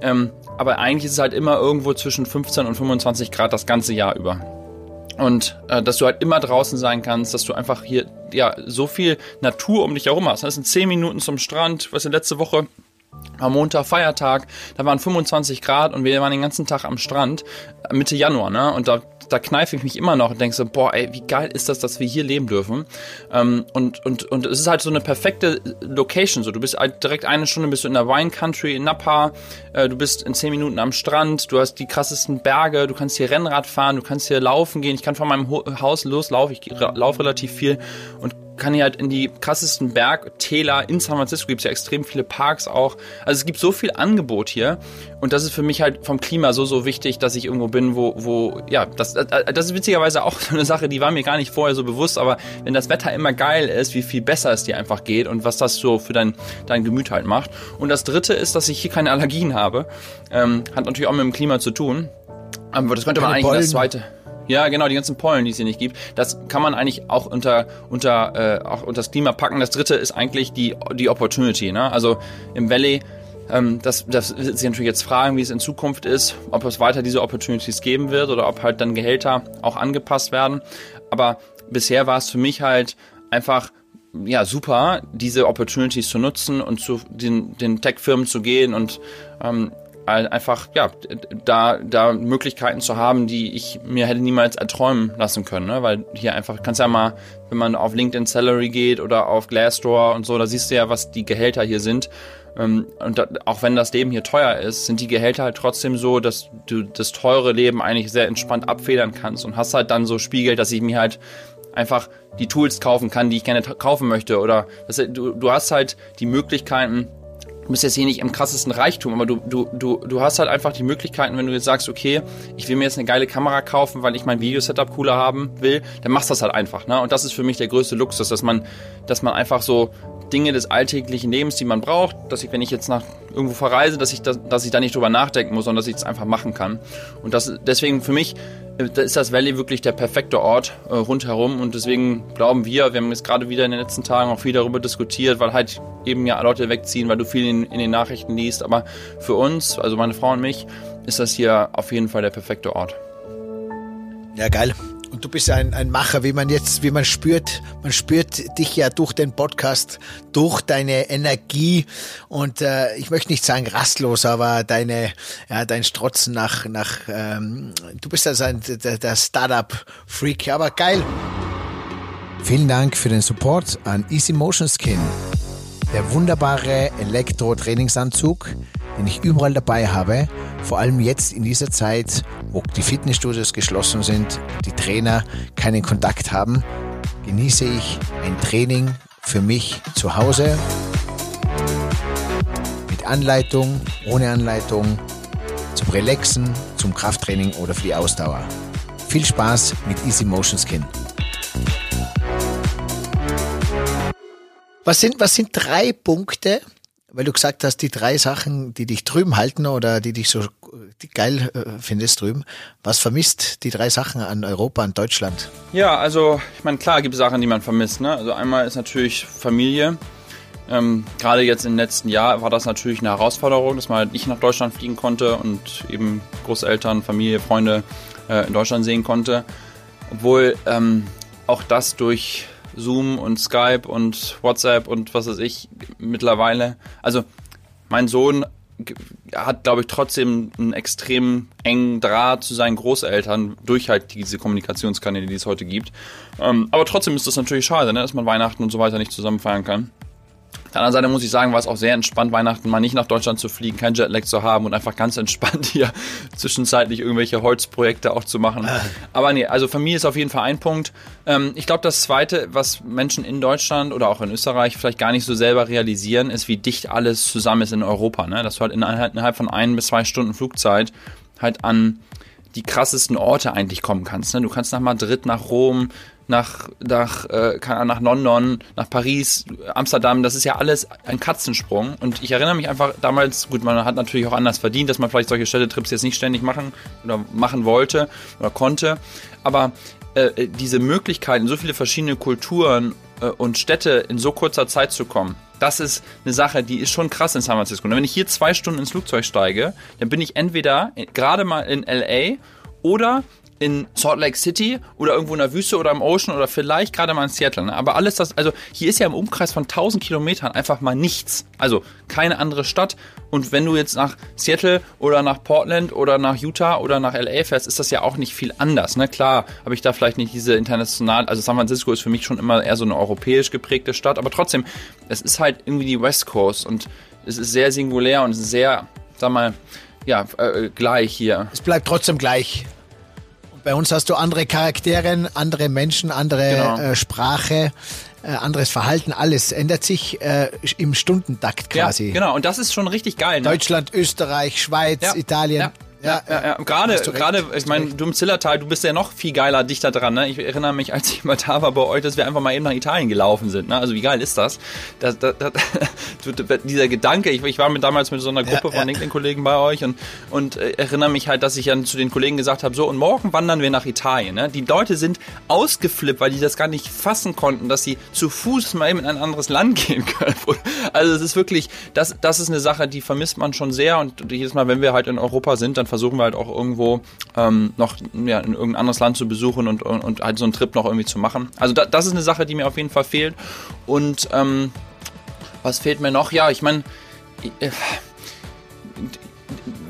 ähm, aber eigentlich ist es halt immer irgendwo zwischen 15 und 25 Grad das ganze Jahr über. Und äh, dass du halt immer draußen sein kannst, dass du einfach hier ja so viel Natur um dich herum hast. Das sind 10 Minuten zum Strand, was in letzte Woche am Montag Feiertag, da waren 25 Grad und wir waren den ganzen Tag am Strand, äh, Mitte Januar, ne? Und da, da kneife ich mich immer noch und denke so, boah, ey, wie geil ist das, dass wir hier leben dürfen. Ähm, und, und, und es ist halt so eine perfekte Location. So, du bist halt direkt eine Stunde bist du in der Wine Country in Napa, äh, du bist in zehn Minuten am Strand, du hast die krassesten Berge, du kannst hier Rennrad fahren, du kannst hier laufen gehen. Ich kann von meinem Haus loslaufen, ich laufe relativ viel und kann hier halt in die krassesten Bergtäler in San Francisco gibt es ja extrem viele Parks auch. Also es gibt so viel Angebot hier und das ist für mich halt vom Klima so so wichtig, dass ich irgendwo bin, wo wo ja das äh, das ist witzigerweise auch so eine Sache, die war mir gar nicht vorher so bewusst, aber wenn das Wetter immer geil ist, wie viel besser es dir einfach geht und was das so für dein dein Gemüt halt macht. Und das Dritte ist, dass ich hier keine Allergien habe, ähm, hat natürlich auch mit dem Klima zu tun. Aber das könnte man eigentlich das zweite. Ja, genau, die ganzen Pollen, die es hier nicht gibt. Das kann man eigentlich auch unter, unter, äh, auch unter das Klima packen. Das dritte ist eigentlich die, die Opportunity. Ne? Also im Valley, ähm, das, das wird sich natürlich jetzt fragen, wie es in Zukunft ist, ob es weiter diese Opportunities geben wird oder ob halt dann Gehälter auch angepasst werden. Aber bisher war es für mich halt einfach ja super, diese Opportunities zu nutzen und zu den, den Tech-Firmen zu gehen und ähm, einfach ja da da Möglichkeiten zu haben, die ich mir hätte niemals erträumen lassen können, ne? weil hier einfach kannst ja mal, wenn man auf LinkedIn Salary geht oder auf Glassdoor und so, da siehst du ja, was die Gehälter hier sind. Ähm, und auch wenn das Leben hier teuer ist, sind die Gehälter halt trotzdem so, dass du das teure Leben eigentlich sehr entspannt abfedern kannst und hast halt dann so Spiegel, dass ich mir halt einfach die Tools kaufen kann, die ich gerne kaufen möchte oder das, du, du hast halt die Möglichkeiten du bist jetzt hier nicht im krassesten Reichtum, aber du, du, du, du hast halt einfach die Möglichkeiten, wenn du jetzt sagst, okay, ich will mir jetzt eine geile Kamera kaufen, weil ich mein Videosetup cooler haben will, dann machst du das halt einfach. Ne? Und das ist für mich der größte Luxus, dass man, dass man einfach so Dinge des alltäglichen Lebens, die man braucht, dass ich, wenn ich jetzt nach irgendwo verreise, dass ich, das, dass ich da nicht drüber nachdenken muss, sondern dass ich es einfach machen kann. Und das deswegen für mich äh, da ist das Valley wirklich der perfekte Ort äh, rundherum und deswegen glauben wir, wir haben jetzt gerade wieder in den letzten Tagen auch viel darüber diskutiert, weil halt eben ja Leute wegziehen, weil du viel in, in den Nachrichten liest, aber für uns, also meine Frau und mich, ist das hier auf jeden Fall der perfekte Ort. Ja, geil. Und du bist ein, ein Macher, wie man jetzt, wie man spürt. Man spürt dich ja durch den Podcast, durch deine Energie und äh, ich möchte nicht sagen rastlos, aber deine, ja, dein Strotzen nach, nach, ähm, du bist also ein, der, der Startup-Freak, aber geil. Vielen Dank für den Support an Easy Motion Skin. Der wunderbare Elektro-Trainingsanzug, den ich überall dabei habe, vor allem jetzt in dieser Zeit, wo die Fitnessstudios geschlossen sind, die Trainer keinen Kontakt haben, genieße ich ein Training für mich zu Hause mit Anleitung, ohne Anleitung, zum Relaxen, zum Krafttraining oder für die Ausdauer. Viel Spaß mit Easy Motion Skin. Was sind, was sind drei Punkte, weil du gesagt hast, die drei Sachen, die dich drüben halten oder die dich so geil äh, findest drüben, was vermisst die drei Sachen an Europa, an Deutschland? Ja, also ich meine, klar gibt es Sachen, die man vermisst. Ne? Also einmal ist natürlich Familie. Ähm, Gerade jetzt im letzten Jahr war das natürlich eine Herausforderung, dass man halt nicht nach Deutschland fliegen konnte und eben Großeltern, Familie, Freunde äh, in Deutschland sehen konnte. Obwohl ähm, auch das durch Zoom und Skype und WhatsApp und was weiß ich mittlerweile. Also mein Sohn hat, glaube ich, trotzdem einen extrem engen Draht zu seinen Großeltern durch halt diese Kommunikationskanäle, die es heute gibt. Ähm, aber trotzdem ist das natürlich schade, ne, dass man Weihnachten und so weiter nicht zusammen feiern kann. Auf der anderen Seite muss ich sagen, war es auch sehr entspannt, Weihnachten mal nicht nach Deutschland zu fliegen, kein Jetlag zu haben und einfach ganz entspannt hier zwischenzeitlich irgendwelche Holzprojekte auch zu machen. Ah. Aber nee, also Familie ist auf jeden Fall ein Punkt. Ähm, ich glaube, das Zweite, was Menschen in Deutschland oder auch in Österreich vielleicht gar nicht so selber realisieren, ist, wie dicht alles zusammen ist in Europa. Ne? Dass du halt innerhalb von ein bis zwei Stunden Flugzeit halt an die krassesten Orte eigentlich kommen kannst. Ne? Du kannst nach Madrid, nach Rom, nach, nach, äh, nach London, nach Paris, Amsterdam, das ist ja alles ein Katzensprung. Und ich erinnere mich einfach damals, gut, man hat natürlich auch anders verdient, dass man vielleicht solche Städtetrips jetzt nicht ständig machen oder machen wollte oder konnte. Aber äh, diese Möglichkeiten, so viele verschiedene Kulturen äh, und Städte in so kurzer Zeit zu kommen, das ist eine Sache, die ist schon krass in San Francisco. Und wenn ich hier zwei Stunden ins Flugzeug steige, dann bin ich entweder gerade mal in LA oder in Salt Lake City oder irgendwo in der Wüste oder im Ocean oder vielleicht gerade mal in Seattle. Ne? Aber alles das, also hier ist ja im Umkreis von 1000 Kilometern einfach mal nichts. Also keine andere Stadt. Und wenn du jetzt nach Seattle oder nach Portland oder nach Utah oder nach LA fährst, ist das ja auch nicht viel anders. Ne? Klar habe ich da vielleicht nicht diese international, also San Francisco ist für mich schon immer eher so eine europäisch geprägte Stadt, aber trotzdem, es ist halt irgendwie die West Coast und es ist sehr singulär und sehr, sag mal, ja, äh, gleich hier. Es bleibt trotzdem gleich. Bei uns hast du andere Charaktere, andere Menschen, andere Genau. äh, Sprache, äh, anderes Verhalten, alles ändert sich äh, im Stundentakt quasi. Ja, genau. Und das ist schon richtig geil. Ne? Deutschland, Österreich, Schweiz, Ja. Italien. Ja. Ja, ja, ja. Gerade, gerade, ich meine, du im Zillertal, du bist ja noch viel geiler dichter dran, ne? Ich erinnere mich, als ich mal da war bei euch, dass wir einfach mal eben nach Italien gelaufen sind, ne? Also wie geil ist das? das, das, das dieser Gedanke, ich, ich war mit damals mit so einer Gruppe ja. von LinkedIn-Kollegen bei euch und, und äh, erinnere mich halt, dass ich dann zu den Kollegen gesagt habe, so, und morgen wandern wir nach Italien, ne? Die Leute sind ausgeflippt, weil die das gar nicht fassen konnten, dass sie zu Fuß mal eben in ein anderes Land gehen können. Also es ist wirklich, das, das ist eine Sache, die vermisst man schon sehr und jedes Mal, wenn wir halt in Europa sind, dann versuchen wir halt auch irgendwo ähm, noch ja, in irgendein anderes Land zu besuchen und, und, und halt so einen Trip noch irgendwie zu machen. Also da, das ist eine Sache, die mir auf jeden Fall fehlt. Und ähm, was fehlt mir noch? Ja, ich meine,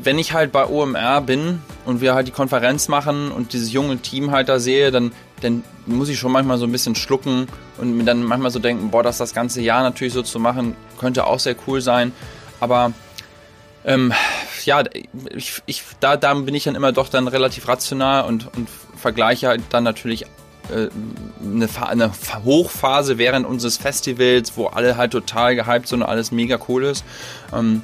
wenn ich halt bei OMR bin und wir halt die Konferenz machen und dieses junge Team halt da sehe, dann, dann muss ich schon manchmal so ein bisschen schlucken und mir dann manchmal so denken, boah, das das ganze Jahr natürlich so zu machen, könnte auch sehr cool sein. Aber ähm, ja, ich, ich, da, da bin ich dann immer doch dann relativ rational und, und vergleiche halt dann natürlich äh, eine, eine Pha- Hochphase während unseres Festivals, wo alle halt total gehypt sind und alles mega cool ist. Ähm,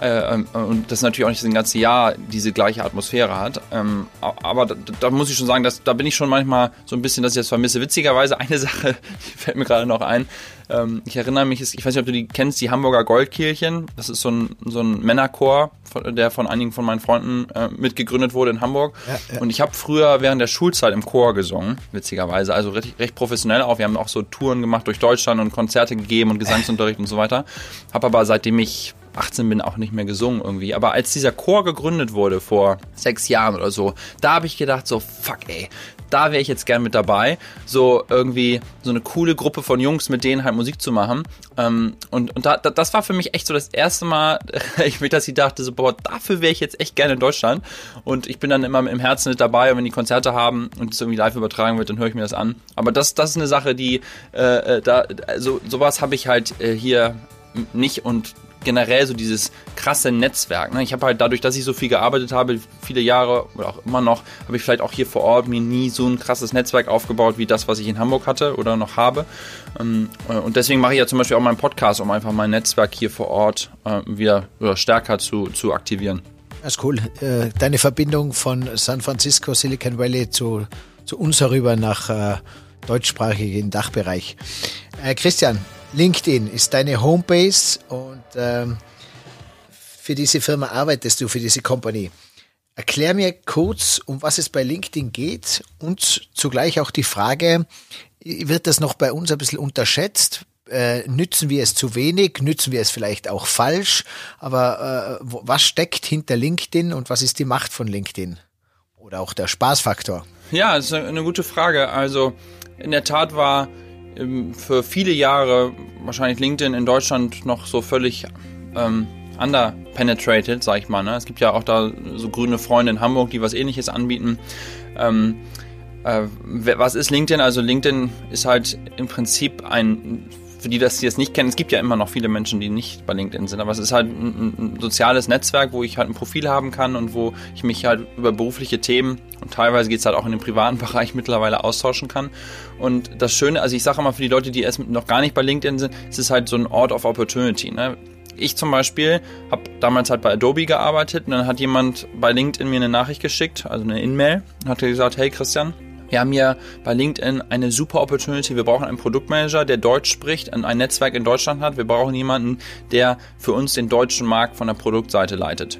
äh, ähm, und das natürlich auch nicht das ganze Jahr diese gleiche Atmosphäre hat. Ähm, aber da, da muss ich schon sagen, dass, da bin ich schon manchmal so ein bisschen, dass ich das vermisse. Witzigerweise eine Sache, die fällt mir gerade noch ein. Ähm, ich erinnere mich, ich weiß nicht, ob du die kennst, die Hamburger Goldkehlchen. Das ist so ein, so ein Männerchor, der von einigen von meinen Freunden äh, mitgegründet wurde in Hamburg. Ja, ja. Und ich habe früher während der Schulzeit im Chor gesungen, witzigerweise. Also recht, recht professionell auch. Wir haben auch so Touren gemacht durch Deutschland und Konzerte gegeben und Gesangsunterricht und so weiter. Habe aber seitdem ich 18 bin auch nicht mehr gesungen irgendwie. Aber als dieser Chor gegründet wurde vor sechs Jahren oder so, da habe ich gedacht so, fuck ey, da wäre ich jetzt gern mit dabei. So irgendwie so eine coole Gruppe von Jungs, mit denen halt Musik zu machen. Ähm, und und da, da, das war für mich echt so das erste Mal, dass ich dachte, so, boah, dafür wäre ich jetzt echt gerne in Deutschland. Und ich bin dann immer im Herzen mit dabei und wenn die Konzerte haben und es irgendwie live übertragen wird, dann höre ich mir das an. Aber das, das ist eine Sache, die, äh, äh, da, also sowas habe ich halt äh, hier nicht und generell so dieses krasse Netzwerk. Ne? Ich habe halt dadurch, dass ich so viel gearbeitet habe, viele Jahre oder auch immer noch, habe ich vielleicht auch hier vor Ort mir nie so ein krasses Netzwerk aufgebaut wie das, was ich in Hamburg hatte oder noch habe. Ähm, äh, und deswegen mache ich ja zum Beispiel auch meinen Podcast, um einfach mein Netzwerk hier vor Ort äh, wieder stärker zu, zu aktivieren. Das ist cool. Äh, Deine Verbindung von San Francisco, Silicon Valley zu, zu uns herüber nach deutschsprachigen Dachbereich. Christian, LinkedIn ist deine Homebase und ähm, für diese Firma arbeitest du, für diese Company. Erklär mir kurz, um was es bei LinkedIn geht und zugleich auch die Frage, wird das noch bei uns ein bisschen unterschätzt? Äh, nützen wir es zu wenig? Nützen wir es vielleicht auch falsch? Aber äh, was steckt hinter LinkedIn und was ist die Macht von LinkedIn? Oder auch der Spaßfaktor? Ja, das ist eine gute Frage. Also in der Tat war für viele Jahre wahrscheinlich LinkedIn in Deutschland noch so völlig ähm, underpenetrated, sag ich mal. Ne? Es gibt ja auch da so grüne Freunde in Hamburg, die was ähnliches anbieten. Ähm, äh, was ist LinkedIn? Also LinkedIn ist halt im Prinzip ein, für die, das die es nicht kennen, es gibt ja immer noch viele Menschen, die nicht bei LinkedIn sind, aber es ist halt ein, ein soziales Netzwerk, wo ich halt ein Profil haben kann und wo ich mich halt über berufliche Themen und teilweise geht es halt auch in den privaten Bereich mittlerweile austauschen kann. Und das Schöne, also ich sage immer für die Leute, die erst noch gar nicht bei LinkedIn sind, es ist halt so ein Ort of Opportunity. Ne? Ich zum Beispiel habe damals halt bei Adobe gearbeitet und dann hat jemand bei LinkedIn mir eine Nachricht geschickt, also eine In-Mail, und hat gesagt, hey Christian, wir haben hier bei LinkedIn eine super Opportunity. Wir brauchen einen Produktmanager, der Deutsch spricht und ein Netzwerk in Deutschland hat. Wir brauchen jemanden, der für uns den deutschen Markt von der Produktseite leitet.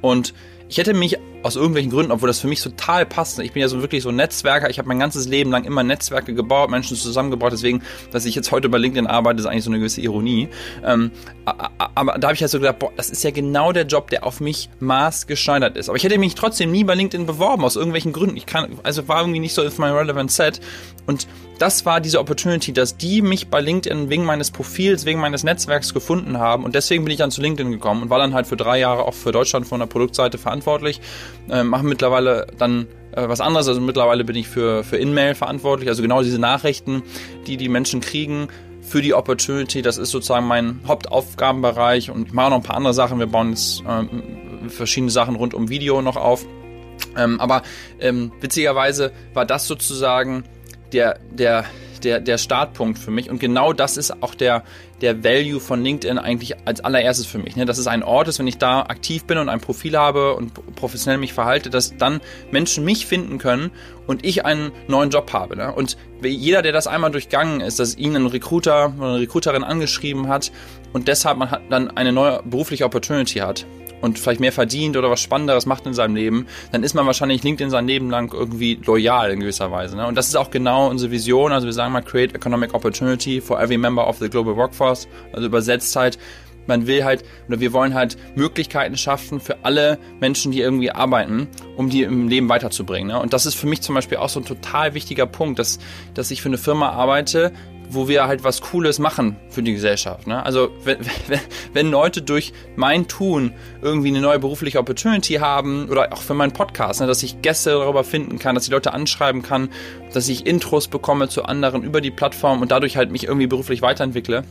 Und ich hätte mich aus irgendwelchen Gründen, obwohl das für mich total passt. Ich bin ja so wirklich so Netzwerker. Ich habe mein ganzes Leben lang immer Netzwerke gebaut, Menschen zusammengebracht. Deswegen, dass ich jetzt heute bei LinkedIn arbeite, ist eigentlich so eine gewisse Ironie. Ähm, aber da habe ich halt so gedacht, boah, das ist ja genau der Job, der auf mich maßgeschneidert ist. Aber ich hätte mich trotzdem nie bei LinkedIn beworben, aus irgendwelchen Gründen. Ich kann, also war irgendwie nicht so auf mein Relevant Set. Und das war diese Opportunity, dass die mich bei LinkedIn wegen meines Profils, wegen meines Netzwerks gefunden haben. Und deswegen bin ich dann zu LinkedIn gekommen und war dann halt für drei Jahre auch für Deutschland von der Produktseite verantwortlich äh, mache mittlerweile dann äh, was anderes. Also mittlerweile bin ich für, für InMail verantwortlich, also genau diese Nachrichten, die die Menschen kriegen für die Opportunity. Das ist sozusagen mein Hauptaufgabenbereich und ich mache noch ein paar andere Sachen. Wir bauen jetzt äh, verschiedene Sachen rund um Video noch auf. Ähm, aber ähm, witzigerweise war das sozusagen der, der, der, der Startpunkt für mich. Und genau das ist auch der, der Value von LinkedIn eigentlich als allererstes für mich. Ne? Dass es ein Ort ist, wenn ich da aktiv bin und ein Profil habe und professionell mich verhalte, dass dann Menschen mich finden können und ich einen neuen Job habe. Ne? Und jeder, der das einmal durchgangen ist, dass ihn ein Recruiter oder eine Recruiterin angeschrieben hat und deshalb man dann eine neue berufliche Opportunity hat, und vielleicht mehr verdient oder was Spannenderes macht in seinem Leben, dann ist man wahrscheinlich LinkedIn sein Leben lang irgendwie loyal in gewisser Weise. Ne? Und das ist auch genau unsere Vision. Also wir sagen mal, create economic opportunity for every member of the global workforce. Also übersetzt halt, man will halt oder wir wollen halt Möglichkeiten schaffen für alle Menschen, die irgendwie arbeiten, um die im Leben weiterzubringen. Ne? Und das ist für mich zum Beispiel auch so ein total wichtiger Punkt, dass, dass ich für eine Firma arbeite, wo wir halt was Cooles machen für die Gesellschaft. Ne? Also wenn, wenn, wenn Leute durch mein Tun irgendwie eine neue berufliche Opportunity haben oder auch für meinen Podcast, ne, dass ich Gäste darüber finden kann, dass ich Leute anschreiben kann, dass ich Intros bekomme zu anderen über die Plattform und dadurch halt mich irgendwie beruflich weiterentwickle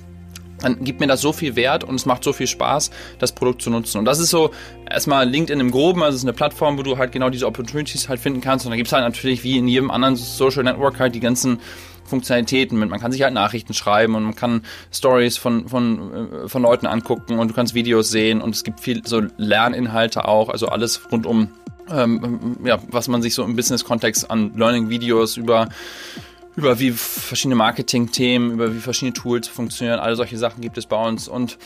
dann gibt mir das so viel Wert und es macht so viel Spaß, das Produkt zu nutzen. Und das ist so erstmal LinkedIn im Groben, also es ist eine Plattform, wo du halt genau diese Opportunities halt finden kannst. Und da gibt es halt natürlich wie in jedem anderen Social Network halt die ganzen Funktionalitäten mit. Man kann sich halt Nachrichten schreiben und man kann Stories von, von, äh, von Leuten angucken und du kannst Videos sehen und es gibt viel so Lerninhalte auch, also alles rund um ähm, ja, was man sich so im Business-Kontext an Learning-Videos über über wie verschiedene Marketing-Themen, über wie verschiedene Tools funktionieren, alle solche Sachen gibt es bei uns. Und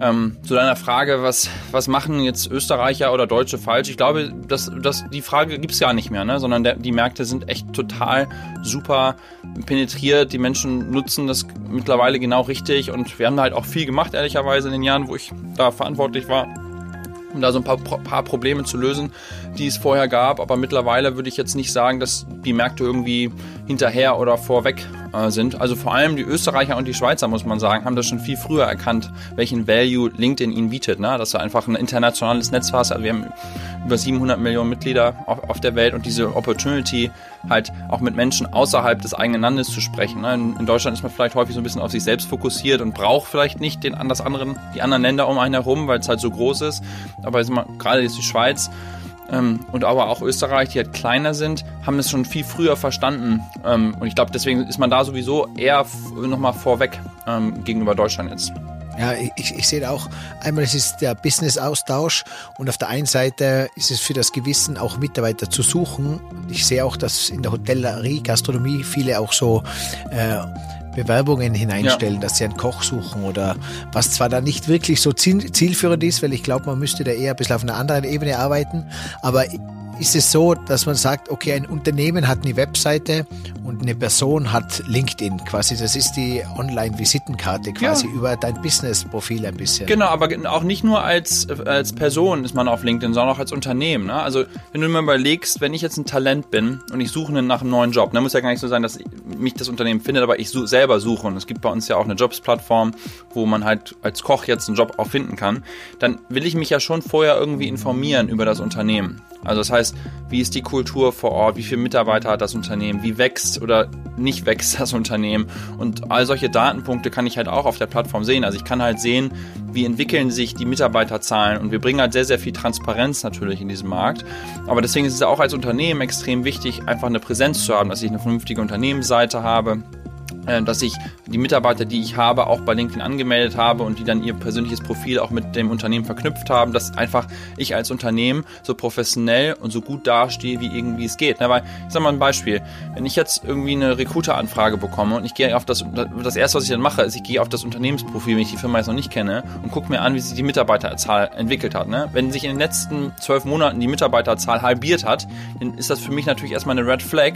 ähm, zu deiner Frage, was, was machen jetzt Österreicher oder Deutsche falsch? Ich glaube, dass, dass die Frage gibt es gar nicht mehr, ne? sondern der, die Märkte sind echt total super penetriert. Die Menschen nutzen das mittlerweile genau richtig und wir haben da halt auch viel gemacht, ehrlicherweise, in den Jahren, wo ich da verantwortlich war um da so ein paar, paar Probleme zu lösen, die es vorher gab. Aber mittlerweile würde ich jetzt nicht sagen, dass die Märkte irgendwie hinterher oder vorweg äh, sind. Also vor allem die Österreicher und die Schweizer, muss man sagen, haben das schon viel früher erkannt, welchen Value LinkedIn ihnen bietet. Ne? Dass du einfach ein internationales Netz hast. Also wir haben über 700 Millionen Mitglieder auf, auf der Welt und diese Opportunity halt auch mit Menschen außerhalb des eigenen Landes zu sprechen. Ne? In, in, Deutschland ist man vielleicht häufig so ein bisschen auf sich selbst fokussiert und braucht vielleicht nicht den das anderen, die anderen Länder um einen herum, weil es halt so groß ist. Aber gerade jetzt die Schweiz ähm, und aber auch Österreich, die halt kleiner sind, haben das schon viel früher verstanden. Ähm, und ich glaube, deswegen ist man da sowieso eher nochmal vorweg ähm, gegenüber Deutschland jetzt. Ja, ich, ich sehe auch, einmal ist es der Business-Austausch und auf der einen Seite ist es für das Gewissen auch Mitarbeiter zu suchen. Ich sehe auch, dass in der Hotellerie, Gastronomie viele auch so äh, Bewerbungen hineinstellen, ja. dass sie einen Koch suchen oder was zwar dann nicht wirklich so zielführend ist, weil ich glaube, man müsste da eher ein bisschen auf einer anderen Ebene arbeiten, aber ist es so, dass man sagt, okay, ein Unternehmen hat eine Webseite und eine Person hat LinkedIn quasi. Das ist die Online-Visitenkarte quasi ja. über dein Business-Profil ein bisschen. Genau, aber auch nicht nur als, als Person ist man auf LinkedIn, sondern auch als Unternehmen. Ne? Also wenn du mir überlegst, wenn ich jetzt ein Talent bin und ich suche nach einem neuen Job, dann muss ja gar nicht so sein, dass mich das Unternehmen findet, aber ich such, selber suche. Und es gibt bei uns ja auch eine Jobs-Plattform, wo man halt als Koch jetzt einen Job auch finden kann. Dann will ich mich ja schon vorher irgendwie informieren über das Unternehmen. Also das heißt, wie ist die Kultur vor Ort, wie viele Mitarbeiter hat das Unternehmen, wie wächst oder nicht wächst das Unternehmen? Und all solche Datenpunkte kann ich halt auch auf der Plattform sehen. Also ich kann halt sehen, wie entwickeln sich die Mitarbeiterzahlen. Und wir bringen halt sehr, sehr viel Transparenz natürlich in diesem Markt. Aber deswegen ist es auch als Unternehmen extrem wichtig, einfach eine Präsenz zu haben, dass ich eine vernünftige Unternehmensseite habe, dass ich die Mitarbeiter, die ich habe, auch bei LinkedIn angemeldet habe und die dann ihr persönliches Profil auch mit dem Unternehmen verknüpft haben, dass einfach ich als Unternehmen so professionell und so gut dastehe, wie irgendwie es geht. weil, ich sag mal ein Beispiel, wenn ich jetzt irgendwie eine Recruiter-Anfrage bekomme und ich gehe auf das, das erste, was ich dann mache, ist, ich gehe auf das Unternehmensprofil, wenn ich die Firma jetzt noch nicht kenne und gucke mir an, wie sich die Mitarbeiterzahl entwickelt hat. Ne? Wenn sich in den letzten zwölf Monaten die Mitarbeiterzahl halbiert hat, dann ist das für mich natürlich erstmal eine Red Flag,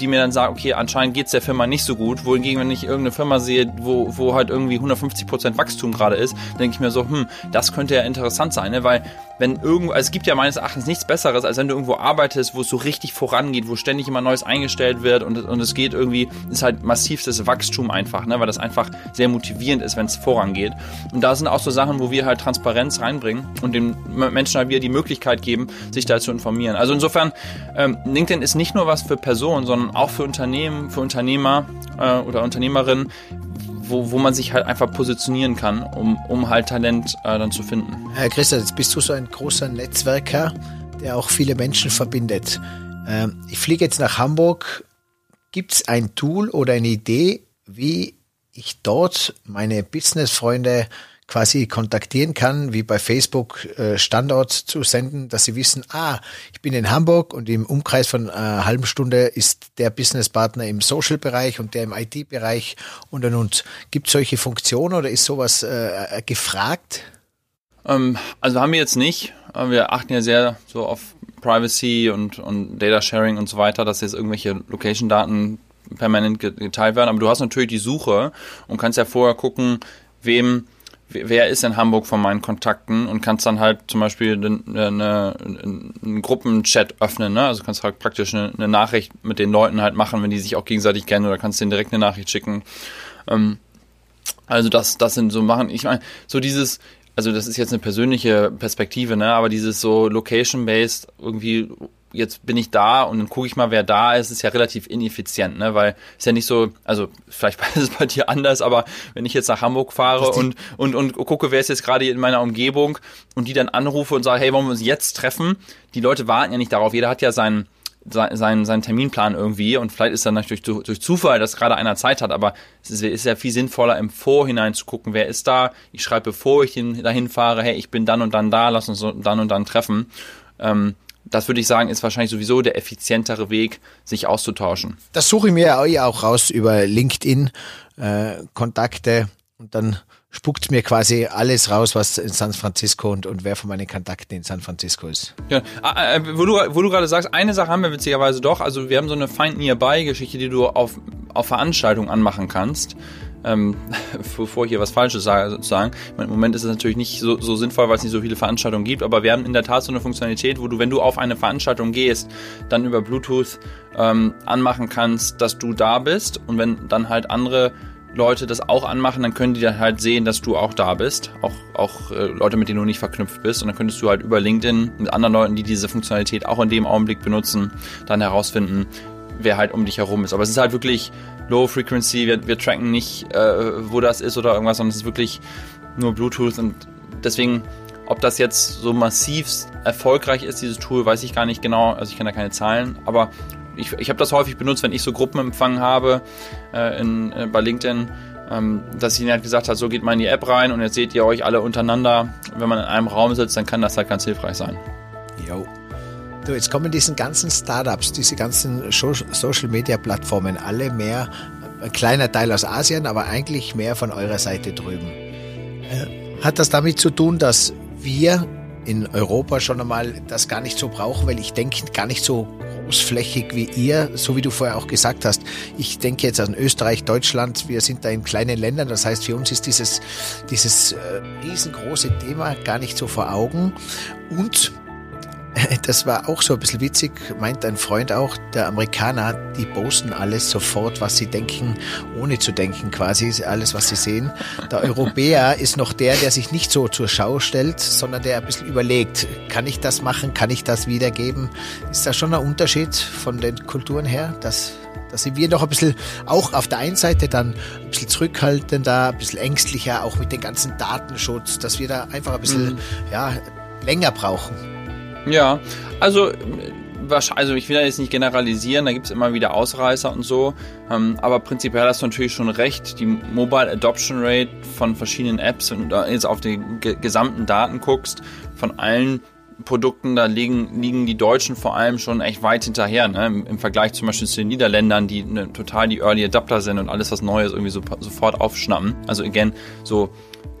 die mir dann sagt, okay, anscheinend geht es der Firma nicht so gut, wohingegen, wenn ich irgendeine Firma sehe, wo, wo halt irgendwie 150% Wachstum gerade ist, denke ich mir so, hm, das könnte ja interessant sein, ne? weil wenn irgendwo, also es gibt ja meines Erachtens nichts Besseres, als wenn du irgendwo arbeitest, wo es so richtig vorangeht, wo ständig immer Neues eingestellt wird und, und es geht irgendwie, ist halt massivstes Wachstum einfach, ne? weil das einfach sehr motivierend ist, wenn es vorangeht. Und da sind auch so Sachen, wo wir halt Transparenz reinbringen und den Menschen halt wieder die Möglichkeit geben, sich da zu informieren. Also insofern, ähm, LinkedIn ist nicht nur was für Personen, sondern auch für Unternehmen, für Unternehmer äh, oder Unternehmerinnen, wo, wo man sich halt einfach positionieren kann, um, um halt Talent äh, dann zu finden. Herr Christa, jetzt bist du so ein großer Netzwerker, der auch viele Menschen verbindet. Ähm, ich fliege jetzt nach Hamburg. Gibt es ein Tool oder eine Idee, wie ich dort meine Business-Freunde quasi kontaktieren kann, wie bei Facebook äh, Standort zu senden, dass sie wissen, ah, ich bin in Hamburg und im Umkreis von einer äh, halben Stunde ist der Businesspartner im Social-Bereich und der im IT-Bereich und und und. Gibt es solche Funktionen oder ist sowas äh, gefragt? Ähm, also haben wir jetzt nicht. Wir achten ja sehr so auf Privacy und, und Data Sharing und so weiter, dass jetzt irgendwelche Location-Daten permanent geteilt werden. Aber du hast natürlich die Suche und kannst ja vorher gucken, wem wer ist in Hamburg von meinen Kontakten und kannst dann halt zum Beispiel eine, eine, einen Gruppenchat öffnen, ne? Also kannst halt praktisch eine, eine, Nachricht mit den Leuten halt machen, wenn die sich auch gegenseitig kennen oder kannst denen direkt eine Nachricht schicken. Ähm, also das, das sind so machen. Ich meine, so dieses, also das ist jetzt eine persönliche Perspektive, ne? Aber dieses so location-based irgendwie jetzt bin ich da und dann gucke ich mal, wer da ist, ist ja relativ ineffizient, ne? Weil ist ja nicht so, also vielleicht ist es bei dir anders, aber wenn ich jetzt nach Hamburg fahre und, und, und gucke, wer ist jetzt gerade in meiner Umgebung und die dann anrufe und sage, hey, wollen wir uns jetzt treffen? Die Leute warten ja nicht darauf. Jeder hat ja seinen seinen, seinen Terminplan irgendwie und vielleicht ist dann natürlich durch, durch Zufall, dass gerade einer Zeit hat, aber es ist, ist ja viel sinnvoller im Vorhinein zu gucken, wer ist da. Ich schreibe, bevor ich dahin fahre, hey, ich bin dann und dann da, lass uns dann und dann treffen. Ähm, das würde ich sagen, ist wahrscheinlich sowieso der effizientere Weg, sich auszutauschen. Das suche ich mir auch raus über LinkedIn, äh, Kontakte und dann spuckt mir quasi alles raus, was in San Francisco und, und wer von meinen Kontakten in San Francisco ist. Ja, äh, äh wo du, wo du gerade sagst, eine Sache haben wir witzigerweise doch. Also wir haben so eine Find Nearby Geschichte, die du auf, auf Veranstaltungen anmachen kannst ähm, bevor ich hier was Falsches sage, sozusagen. Im Moment ist es natürlich nicht so, so sinnvoll, weil es nicht so viele Veranstaltungen gibt, aber wir haben in der Tat so eine Funktionalität, wo du, wenn du auf eine Veranstaltung gehst, dann über Bluetooth ähm, anmachen kannst, dass du da bist und wenn dann halt andere Leute das auch anmachen, dann können die dann halt sehen, dass du auch da bist. Auch, auch äh, Leute, mit denen du nicht verknüpft bist. Und dann könntest du halt über LinkedIn mit anderen Leuten, die diese Funktionalität auch in dem Augenblick benutzen, dann herausfinden, wer halt um dich herum ist. Aber es ist halt wirklich Low Frequency, wir, wir tracken nicht, äh, wo das ist oder irgendwas, sondern es ist wirklich nur Bluetooth und deswegen, ob das jetzt so massiv erfolgreich ist, dieses Tool, weiß ich gar nicht genau, also ich kenne da keine Zahlen, aber ich, ich habe das häufig benutzt, wenn ich so Gruppenempfang habe äh, in, äh, bei LinkedIn, ähm, dass ich ihnen halt gesagt habe, so geht mal in die App rein und jetzt seht ihr euch alle untereinander. Wenn man in einem Raum sitzt, dann kann das halt ganz hilfreich sein. Jo. Du, jetzt kommen diese ganzen Startups, diese ganzen Social Media Plattformen, alle mehr, ein kleiner Teil aus Asien, aber eigentlich mehr von eurer Seite drüben. Äh, hat das damit zu tun, dass wir in Europa schon einmal das gar nicht so brauchen, weil ich denke gar nicht so großflächig wie ihr, so wie du vorher auch gesagt hast. Ich denke jetzt an Österreich, Deutschland, wir sind da in kleinen Ländern, das heißt für uns ist dieses, dieses äh, riesengroße Thema gar nicht so vor Augen und das war auch so ein bisschen witzig, meint ein Freund auch, der Amerikaner, die posten alles sofort, was sie denken, ohne zu denken quasi, alles, was sie sehen. Der Europäer ist noch der, der sich nicht so zur Schau stellt, sondern der ein bisschen überlegt, kann ich das machen, kann ich das wiedergeben? Ist da schon ein Unterschied von den Kulturen her, dass da sind wir noch ein bisschen, auch auf der einen Seite dann ein bisschen zurückhaltender, ein bisschen ängstlicher, auch mit dem ganzen Datenschutz, dass wir da einfach ein bisschen, mhm. ja, länger brauchen. Ja, also also ich will da jetzt nicht generalisieren, da gibt es immer wieder Ausreißer und so, ähm, aber prinzipiell hast du natürlich schon recht, die Mobile Adoption Rate von verschiedenen Apps, wenn du da jetzt auf die gesamten Daten guckst, von allen Produkten, da liegen, liegen die Deutschen vor allem schon echt weit hinterher, ne? Im, Vergleich zum Beispiel zu den Niederländern, die ne, total die Early Adapter sind und alles was Neues irgendwie so, sofort aufschnappen. Also again, so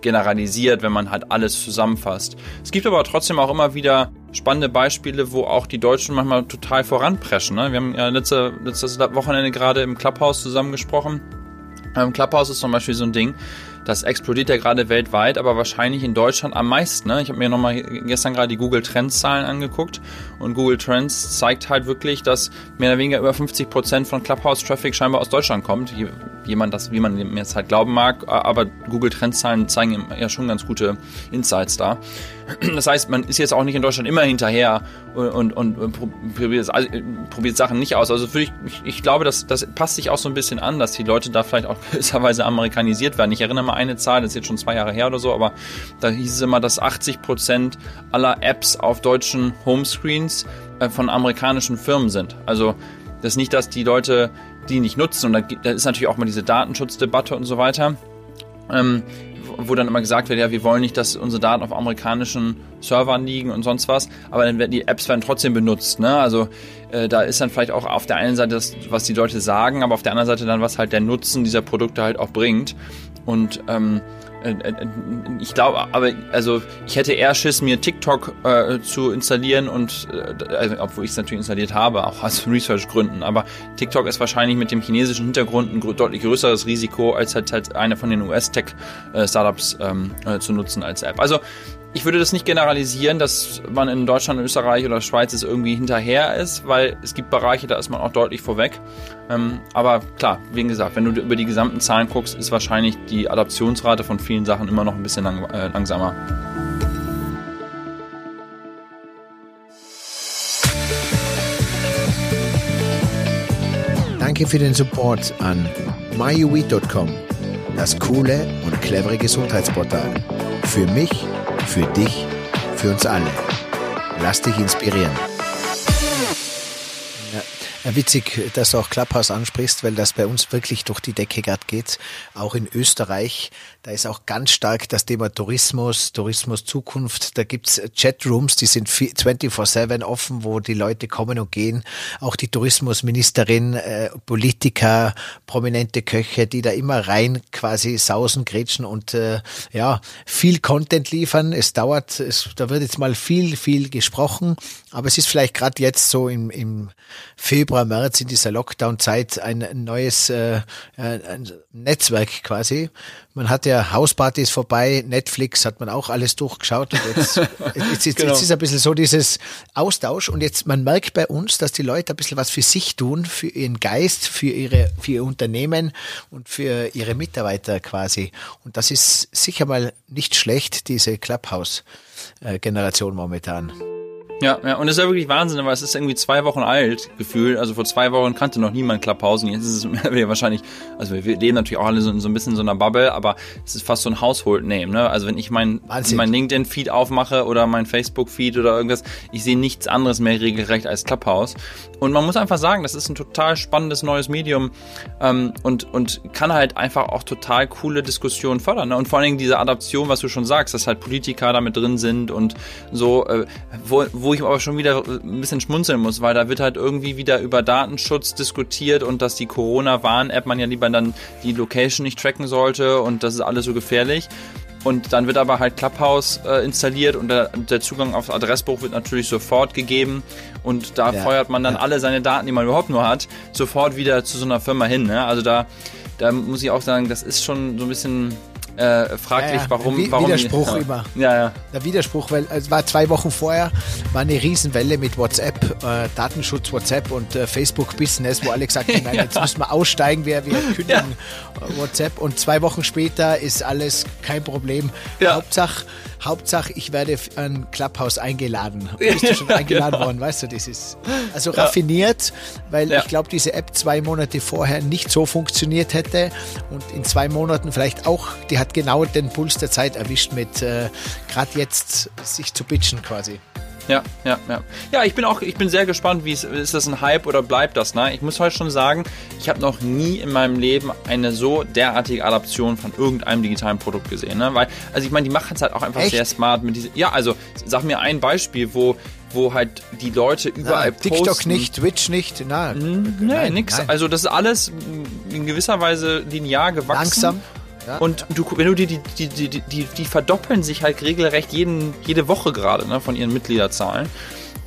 generalisiert, wenn man halt alles zusammenfasst. Es gibt aber trotzdem auch immer wieder spannende Beispiele, wo auch die Deutschen manchmal total voranpreschen. Ne? Wir haben ja letzte, letztes Wochenende gerade im Clubhouse zusammengesprochen. Ähm, Clubhouse ist zum Beispiel so ein Ding, das explodiert ja gerade weltweit, aber wahrscheinlich in Deutschland am meisten. Ne? Ich habe mir nochmal gestern gerade die Google Trends Zahlen angeguckt und Google Trends zeigt halt wirklich, dass mehr oder weniger über 50 Prozent von Clubhouse Traffic scheinbar aus Deutschland kommt. Jemand das, wie man mir jetzt halt glauben mag, aber Google Trends Zahlen zeigen ja schon ganz gute Insights da. Das heißt, man ist jetzt auch nicht in Deutschland immer hinterher und, und, und probiert, probiert, Sachen nicht aus. Also ich, ich, ich glaube, das, das passt sich auch so ein bisschen an, dass die Leute da vielleicht auch gewisserweise amerikanisiert werden. Ich erinnere mal eine Zahl, das ist jetzt schon zwei Jahre her oder so, aber da hieß es immer, dass 80 Prozent aller Apps auf deutschen Homescreens äh, von amerikanischen Firmen sind. Also das ist nicht, dass die Leute die nicht nutzen und da, ist natürlich auch mal diese Datenschutzdebatte und so weiter. Ähm, wo dann immer gesagt wird, ja, wir wollen nicht, dass unsere Daten auf amerikanischen Servern liegen und sonst was, aber dann werden die Apps werden trotzdem benutzt. Ne? Also äh, da ist dann vielleicht auch auf der einen Seite das, was die Leute sagen, aber auf der anderen Seite dann, was halt der Nutzen dieser Produkte halt auch bringt. Und ähm, äh, äh, ich glaube, aber also ich hätte eher Schiss, mir TikTok äh, zu installieren und äh, also, obwohl ich es natürlich installiert habe, auch aus Research-Gründen. Aber TikTok ist wahrscheinlich mit dem chinesischen Hintergrund ein deutlich größeres Risiko, als halt, halt eine von den US-Tech-Startups ähm, äh, zu nutzen als App. Also ich würde das nicht generalisieren, dass man in Deutschland, Österreich oder Schweiz es irgendwie hinterher ist, weil es gibt Bereiche, da ist man auch deutlich vorweg. Ähm, aber klar, wie gesagt, wenn du über die gesamten Zahlen guckst, ist wahrscheinlich die Adaptionsrate von vielen Sachen immer noch ein bisschen lang, äh, langsamer. Danke für den Support an myuweed.com, das coole und clevere Gesundheitsportal. Für mich für dich, für uns alle. Lass dich inspirieren. Ja, witzig, dass du auch Clubhouse ansprichst, weil das bei uns wirklich durch die Decke gerade geht. Auch in Österreich, da ist auch ganz stark das Thema Tourismus, Tourismus Zukunft. Da gibt's Chatrooms, die sind 24-7 offen, wo die Leute kommen und gehen. Auch die Tourismusministerin, äh, Politiker, prominente Köche, die da immer rein quasi sausen, grätschen und äh, ja, viel Content liefern. Es dauert, es, da wird jetzt mal viel, viel gesprochen, aber es ist vielleicht gerade jetzt so im, im Februar, März in dieser Lockdown-Zeit ein neues äh, ein Netzwerk quasi. Man hat ja Hauspartys vorbei, Netflix hat man auch alles durchgeschaut und jetzt, jetzt, jetzt, genau. jetzt ist ein bisschen so dieses Austausch und jetzt man merkt bei uns, dass die Leute ein bisschen was für sich tun, für ihren Geist, für ihre für ihr Unternehmen und für ihre Mitarbeiter quasi. Und das ist sicher mal nicht schlecht, diese Clubhouse-Generation momentan. Ja, ja, und das ist ja wirklich Wahnsinn, weil es ist irgendwie zwei Wochen alt, gefühlt. Also vor zwei Wochen kannte noch niemand Klapphausen. Jetzt ist es wahrscheinlich, also wir leben natürlich auch alle so, so ein bisschen in so einer Bubble, aber es ist fast so ein Household-Name, ne? Also wenn ich mein, mein LinkedIn-Feed aufmache oder mein Facebook-Feed oder irgendwas, ich sehe nichts anderes mehr regelrecht als Clubhouse. Und man muss einfach sagen, das ist ein total spannendes neues Medium ähm, und, und kann halt einfach auch total coole Diskussionen fördern. Ne? Und vor allen Dingen diese Adaption, was du schon sagst, dass halt Politiker damit drin sind und so, äh, wo, wo ich aber schon wieder ein bisschen schmunzeln muss, weil da wird halt irgendwie wieder über Datenschutz diskutiert und dass die Corona-Warn-App man ja lieber dann die Location nicht tracken sollte und das ist alles so gefährlich. Und dann wird aber halt Clubhouse äh, installiert und der, der, Zugang aufs Adressbuch wird natürlich sofort gegeben und da ja, feuert man dann ja. alle seine Daten, die man überhaupt nur hat, sofort wieder zu so einer Firma hin. Ne? Also da, da muss ich auch sagen, das ist schon so ein bisschen äh, fraglich, ja, ja. warum, Wie, warum. Widerspruch immer. Ja, ja. Der Widerspruch, weil es war zwei Wochen vorher, war eine Riesenwelle mit WhatsApp, äh, Datenschutz WhatsApp und äh, Facebook Business, wo alle gesagt haben, nein, jetzt müssen wir aussteigen, wir, wir kündigen ja. WhatsApp und zwei Wochen später ist alles kein Problem. Hauptsache, Hauptsache, ich werde an Clubhouse eingeladen. Bist du schon eingeladen worden, weißt du, das ist also raffiniert, weil ich glaube, diese App zwei Monate vorher nicht so funktioniert hätte und in zwei Monaten vielleicht auch, die hat genau den Puls der Zeit erwischt mit äh, gerade jetzt sich zu bitchen quasi. Ja, ja, ja. Ja, ich bin auch, ich bin sehr gespannt, wie es ist das ein Hype oder bleibt das, ne? Ich muss heute schon sagen, ich habe noch nie in meinem Leben eine so derartige Adaption von irgendeinem digitalen Produkt gesehen, ne? Weil, also ich meine, die machen es halt auch einfach Echt? sehr smart mit diesem. Ja, also sag mir ein Beispiel, wo wo halt die Leute überall na, TikTok posten. nicht, Twitch nicht, na, nee, nein, nix. Nein. Also das ist alles in gewisser Weise linear gewachsen. Langsam. Ja. Und du, wenn du die, die, die, die, die, die verdoppeln sich halt regelrecht jeden, jede Woche gerade ne, von ihren Mitgliederzahlen.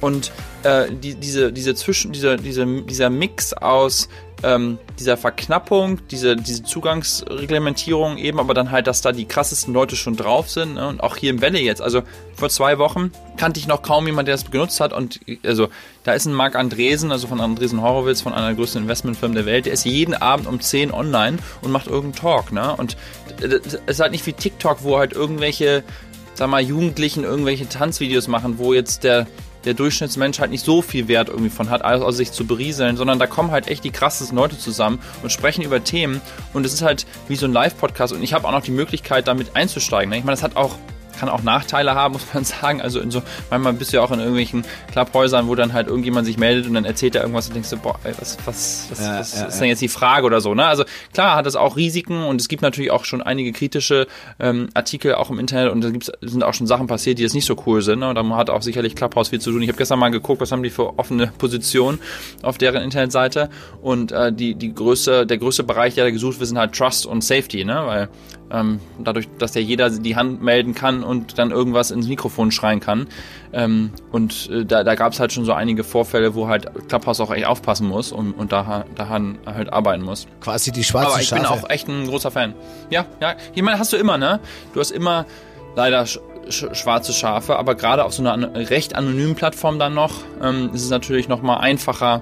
Und äh, die, diese, diese Zwischen, dieser, diese, dieser Mix aus ähm, dieser Verknappung, diese, diese Zugangsreglementierung eben, aber dann halt, dass da die krassesten Leute schon drauf sind ne? und auch hier im Welle jetzt. Also vor zwei Wochen kannte ich noch kaum jemand, der das genutzt hat und also da ist ein Marc Andresen, also von Andresen Horowitz, von einer der größten Investmentfirmen der Welt, der ist jeden Abend um 10 online und macht irgendeinen Talk, ne? Und es ist halt nicht wie TikTok, wo halt irgendwelche, sag mal, Jugendlichen irgendwelche Tanzvideos machen, wo jetzt der der Durchschnittsmensch halt nicht so viel Wert irgendwie von hat, also sich zu berieseln, sondern da kommen halt echt die krassesten Leute zusammen und sprechen über Themen und es ist halt wie so ein Live-Podcast und ich habe auch noch die Möglichkeit, damit einzusteigen. Ne? Ich meine, das hat auch kann auch Nachteile haben, muss man sagen. Also in so, manchmal bist du ja auch in irgendwelchen Clubhäusern, wo dann halt irgendjemand sich meldet und dann erzählt er irgendwas und denkst du, boah, ey, was, was, was, ja, was ja, ist denn jetzt die Frage oder so, ne? Also klar hat es auch Risiken und es gibt natürlich auch schon einige kritische ähm, Artikel auch im Internet und da gibt's, sind auch schon Sachen passiert, die jetzt nicht so cool sind. Ne? Und da hat auch sicherlich Clubhouse viel zu tun. Ich habe gestern mal geguckt, was haben die für offene Positionen auf deren Internetseite und äh, die, die größte, der größte Bereich, der da gesucht wird, sind halt Trust und Safety, ne? Weil ähm, dadurch, dass ja jeder die Hand melden kann und dann irgendwas ins Mikrofon schreien kann. Ähm, und äh, da, da gab es halt schon so einige Vorfälle, wo halt Clubhouse auch echt aufpassen muss und, und da, daran halt arbeiten muss. Quasi die schwarze Aber ich Schafe. bin auch echt ein großer Fan. Ja, ja. Ich meine, hast du immer, ne? Du hast immer leider sch schwarze Schafe, aber gerade auf so einer recht anonymen Plattform dann noch ähm, ist es natürlich noch mal einfacher,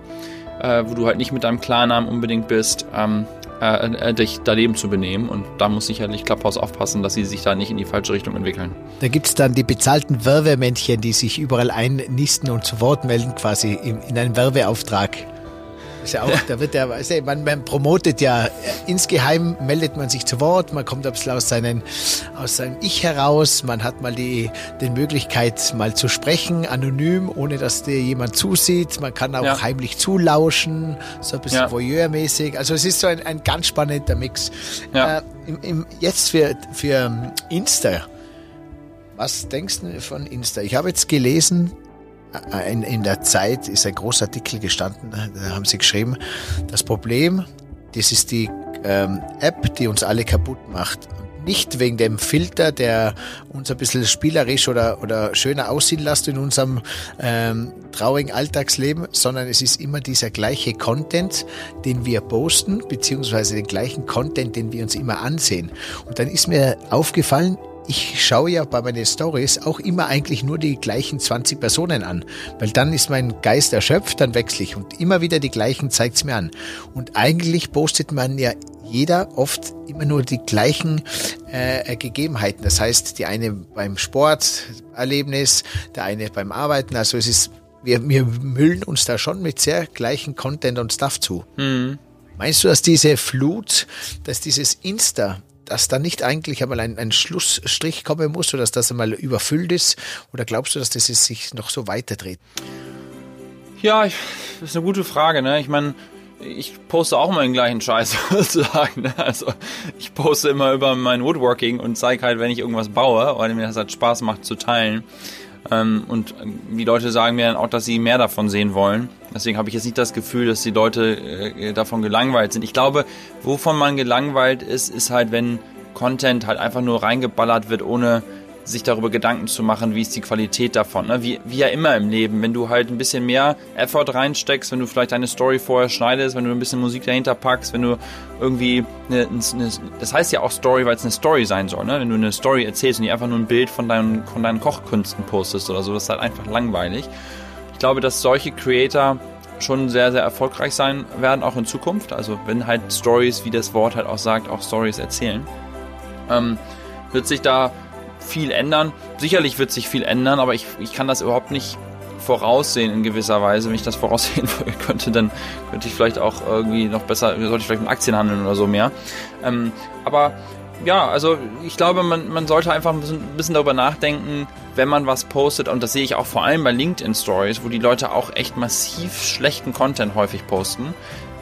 äh, wo du halt nicht mit deinem Klarnamen unbedingt bist, ähm, äh, äh, dich daneben zu benehmen. Und da muss sicherlich Clubhouse aufpassen, dass sie sich da nicht in die falsche Richtung entwickeln. Da gibt es dann die bezahlten Werbemännchen, die sich überall einnisten und zu Wort melden, quasi in, in einem Werbeauftrag. Ist ja auch, da wird ja, man, man promotet ja, insgeheim meldet man sich zu Wort, man kommt ein bisschen aus, seinen, aus seinem Ich heraus, man hat mal die, die Möglichkeit, mal zu sprechen, anonym, ohne dass dir jemand zusieht, man kann auch ja. heimlich zulauschen, so ein bisschen ja. voyeurmäßig. Also es ist so ein, ein ganz spannender Mix. Ja. Äh, im, im, jetzt für, für Insta, was denkst du von Insta? Ich habe jetzt gelesen, in, in der Zeit ist ein großer Artikel gestanden, da haben sie geschrieben, das Problem, das ist die ähm, App, die uns alle kaputt macht. nicht wegen dem Filter, der uns ein bisschen spielerisch oder, oder schöner aussehen lässt in unserem ähm, traurigen Alltagsleben, sondern es ist immer dieser gleiche Content, den wir posten, beziehungsweise den gleichen Content, den wir uns immer ansehen. Und dann ist mir aufgefallen, ich schaue ja bei meinen Stories auch immer eigentlich nur die gleichen 20 Personen an, weil dann ist mein Geist erschöpft, dann wechsle ich und immer wieder die gleichen zeigt's mir an. Und eigentlich postet man ja jeder oft immer nur die gleichen äh, Gegebenheiten. Das heißt, die eine beim Sporterlebnis, der eine beim Arbeiten. Also es ist, wir, wir müllen uns da schon mit sehr gleichen Content und Stuff zu. Mhm. Meinst du, dass diese Flut, dass dieses Insta dass da nicht eigentlich einmal ein, ein Schlussstrich kommen muss oder dass das einmal überfüllt ist? Oder glaubst du, dass das sich noch so weiterdreht? Ja, das ist eine gute Frage. Ne? Ich meine, ich poste auch immer den gleichen Scheiß sozusagen. Ne? Also ich poste immer über mein Woodworking und zeige halt, wenn ich irgendwas baue, weil mir das halt Spaß macht zu teilen. Ähm, und die Leute sagen mir dann auch, dass sie mehr davon sehen wollen. Deswegen habe ich jetzt nicht das Gefühl, dass die Leute äh, davon gelangweilt sind. Ich glaube, wovon man gelangweilt ist, ist halt, wenn Content halt einfach nur reingeballert wird, ohne sich darüber Gedanken zu machen, wie ist die Qualität davon. Ne? Wie, wie ja immer im Leben, wenn du halt ein bisschen mehr Effort reinsteckst, wenn du vielleicht deine Story vorher schneidest, wenn du ein bisschen Musik dahinter packst, wenn du irgendwie eine, eine das heißt ja auch Story, weil es eine Story sein soll, ne? wenn du eine Story erzählst und nicht einfach nur ein Bild von deinen, von deinen Kochkünsten postest oder so, das ist halt einfach langweilig. Ich glaube, dass solche Creator schon sehr, sehr erfolgreich sein werden, auch in Zukunft. Also wenn halt Stories, wie das Wort halt auch sagt, auch Stories erzählen. Ähm, wird sich da viel ändern. Sicherlich wird sich viel ändern, aber ich, ich kann das überhaupt nicht voraussehen in gewisser Weise. Wenn ich das voraussehen könnte, dann könnte ich vielleicht auch irgendwie noch besser, sollte ich vielleicht mit Aktien handeln oder so mehr. Ähm, aber ja, also ich glaube, man, man sollte einfach ein bisschen, darüber nachdenken, wenn man was postet. Und das sehe ich auch vor allem bei LinkedIn Stories, wo die Leute auch echt massiv schlechten Content häufig posten,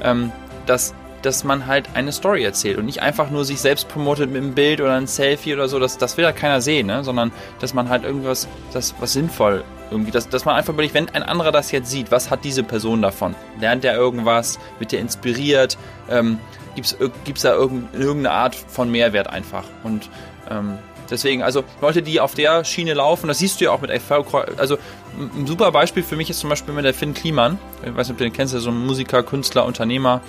ähm, dass, dass man halt eine Story erzählt und nicht einfach nur sich selbst promotet mit einem Bild oder einem Selfie oder so. Das, das will ja keiner sehen, ne? sondern dass man halt irgendwas, das, was sinnvoll irgendwie, dass, dass man einfach überlegt, wenn ein anderer das jetzt sieht, was hat diese Person davon? Lernt er irgendwas? Wird er inspiriert? Ähm, gibt es da irgendeine Art von Mehrwert einfach. Und ähm, deswegen, also Leute, die auf der Schiene laufen, das siehst du ja auch mit Erfolg. Also ein super Beispiel für mich ist zum Beispiel mit der Finn Kliman. Ich weiß nicht, ob du den kennst, der so ein Musiker, Künstler, Unternehmer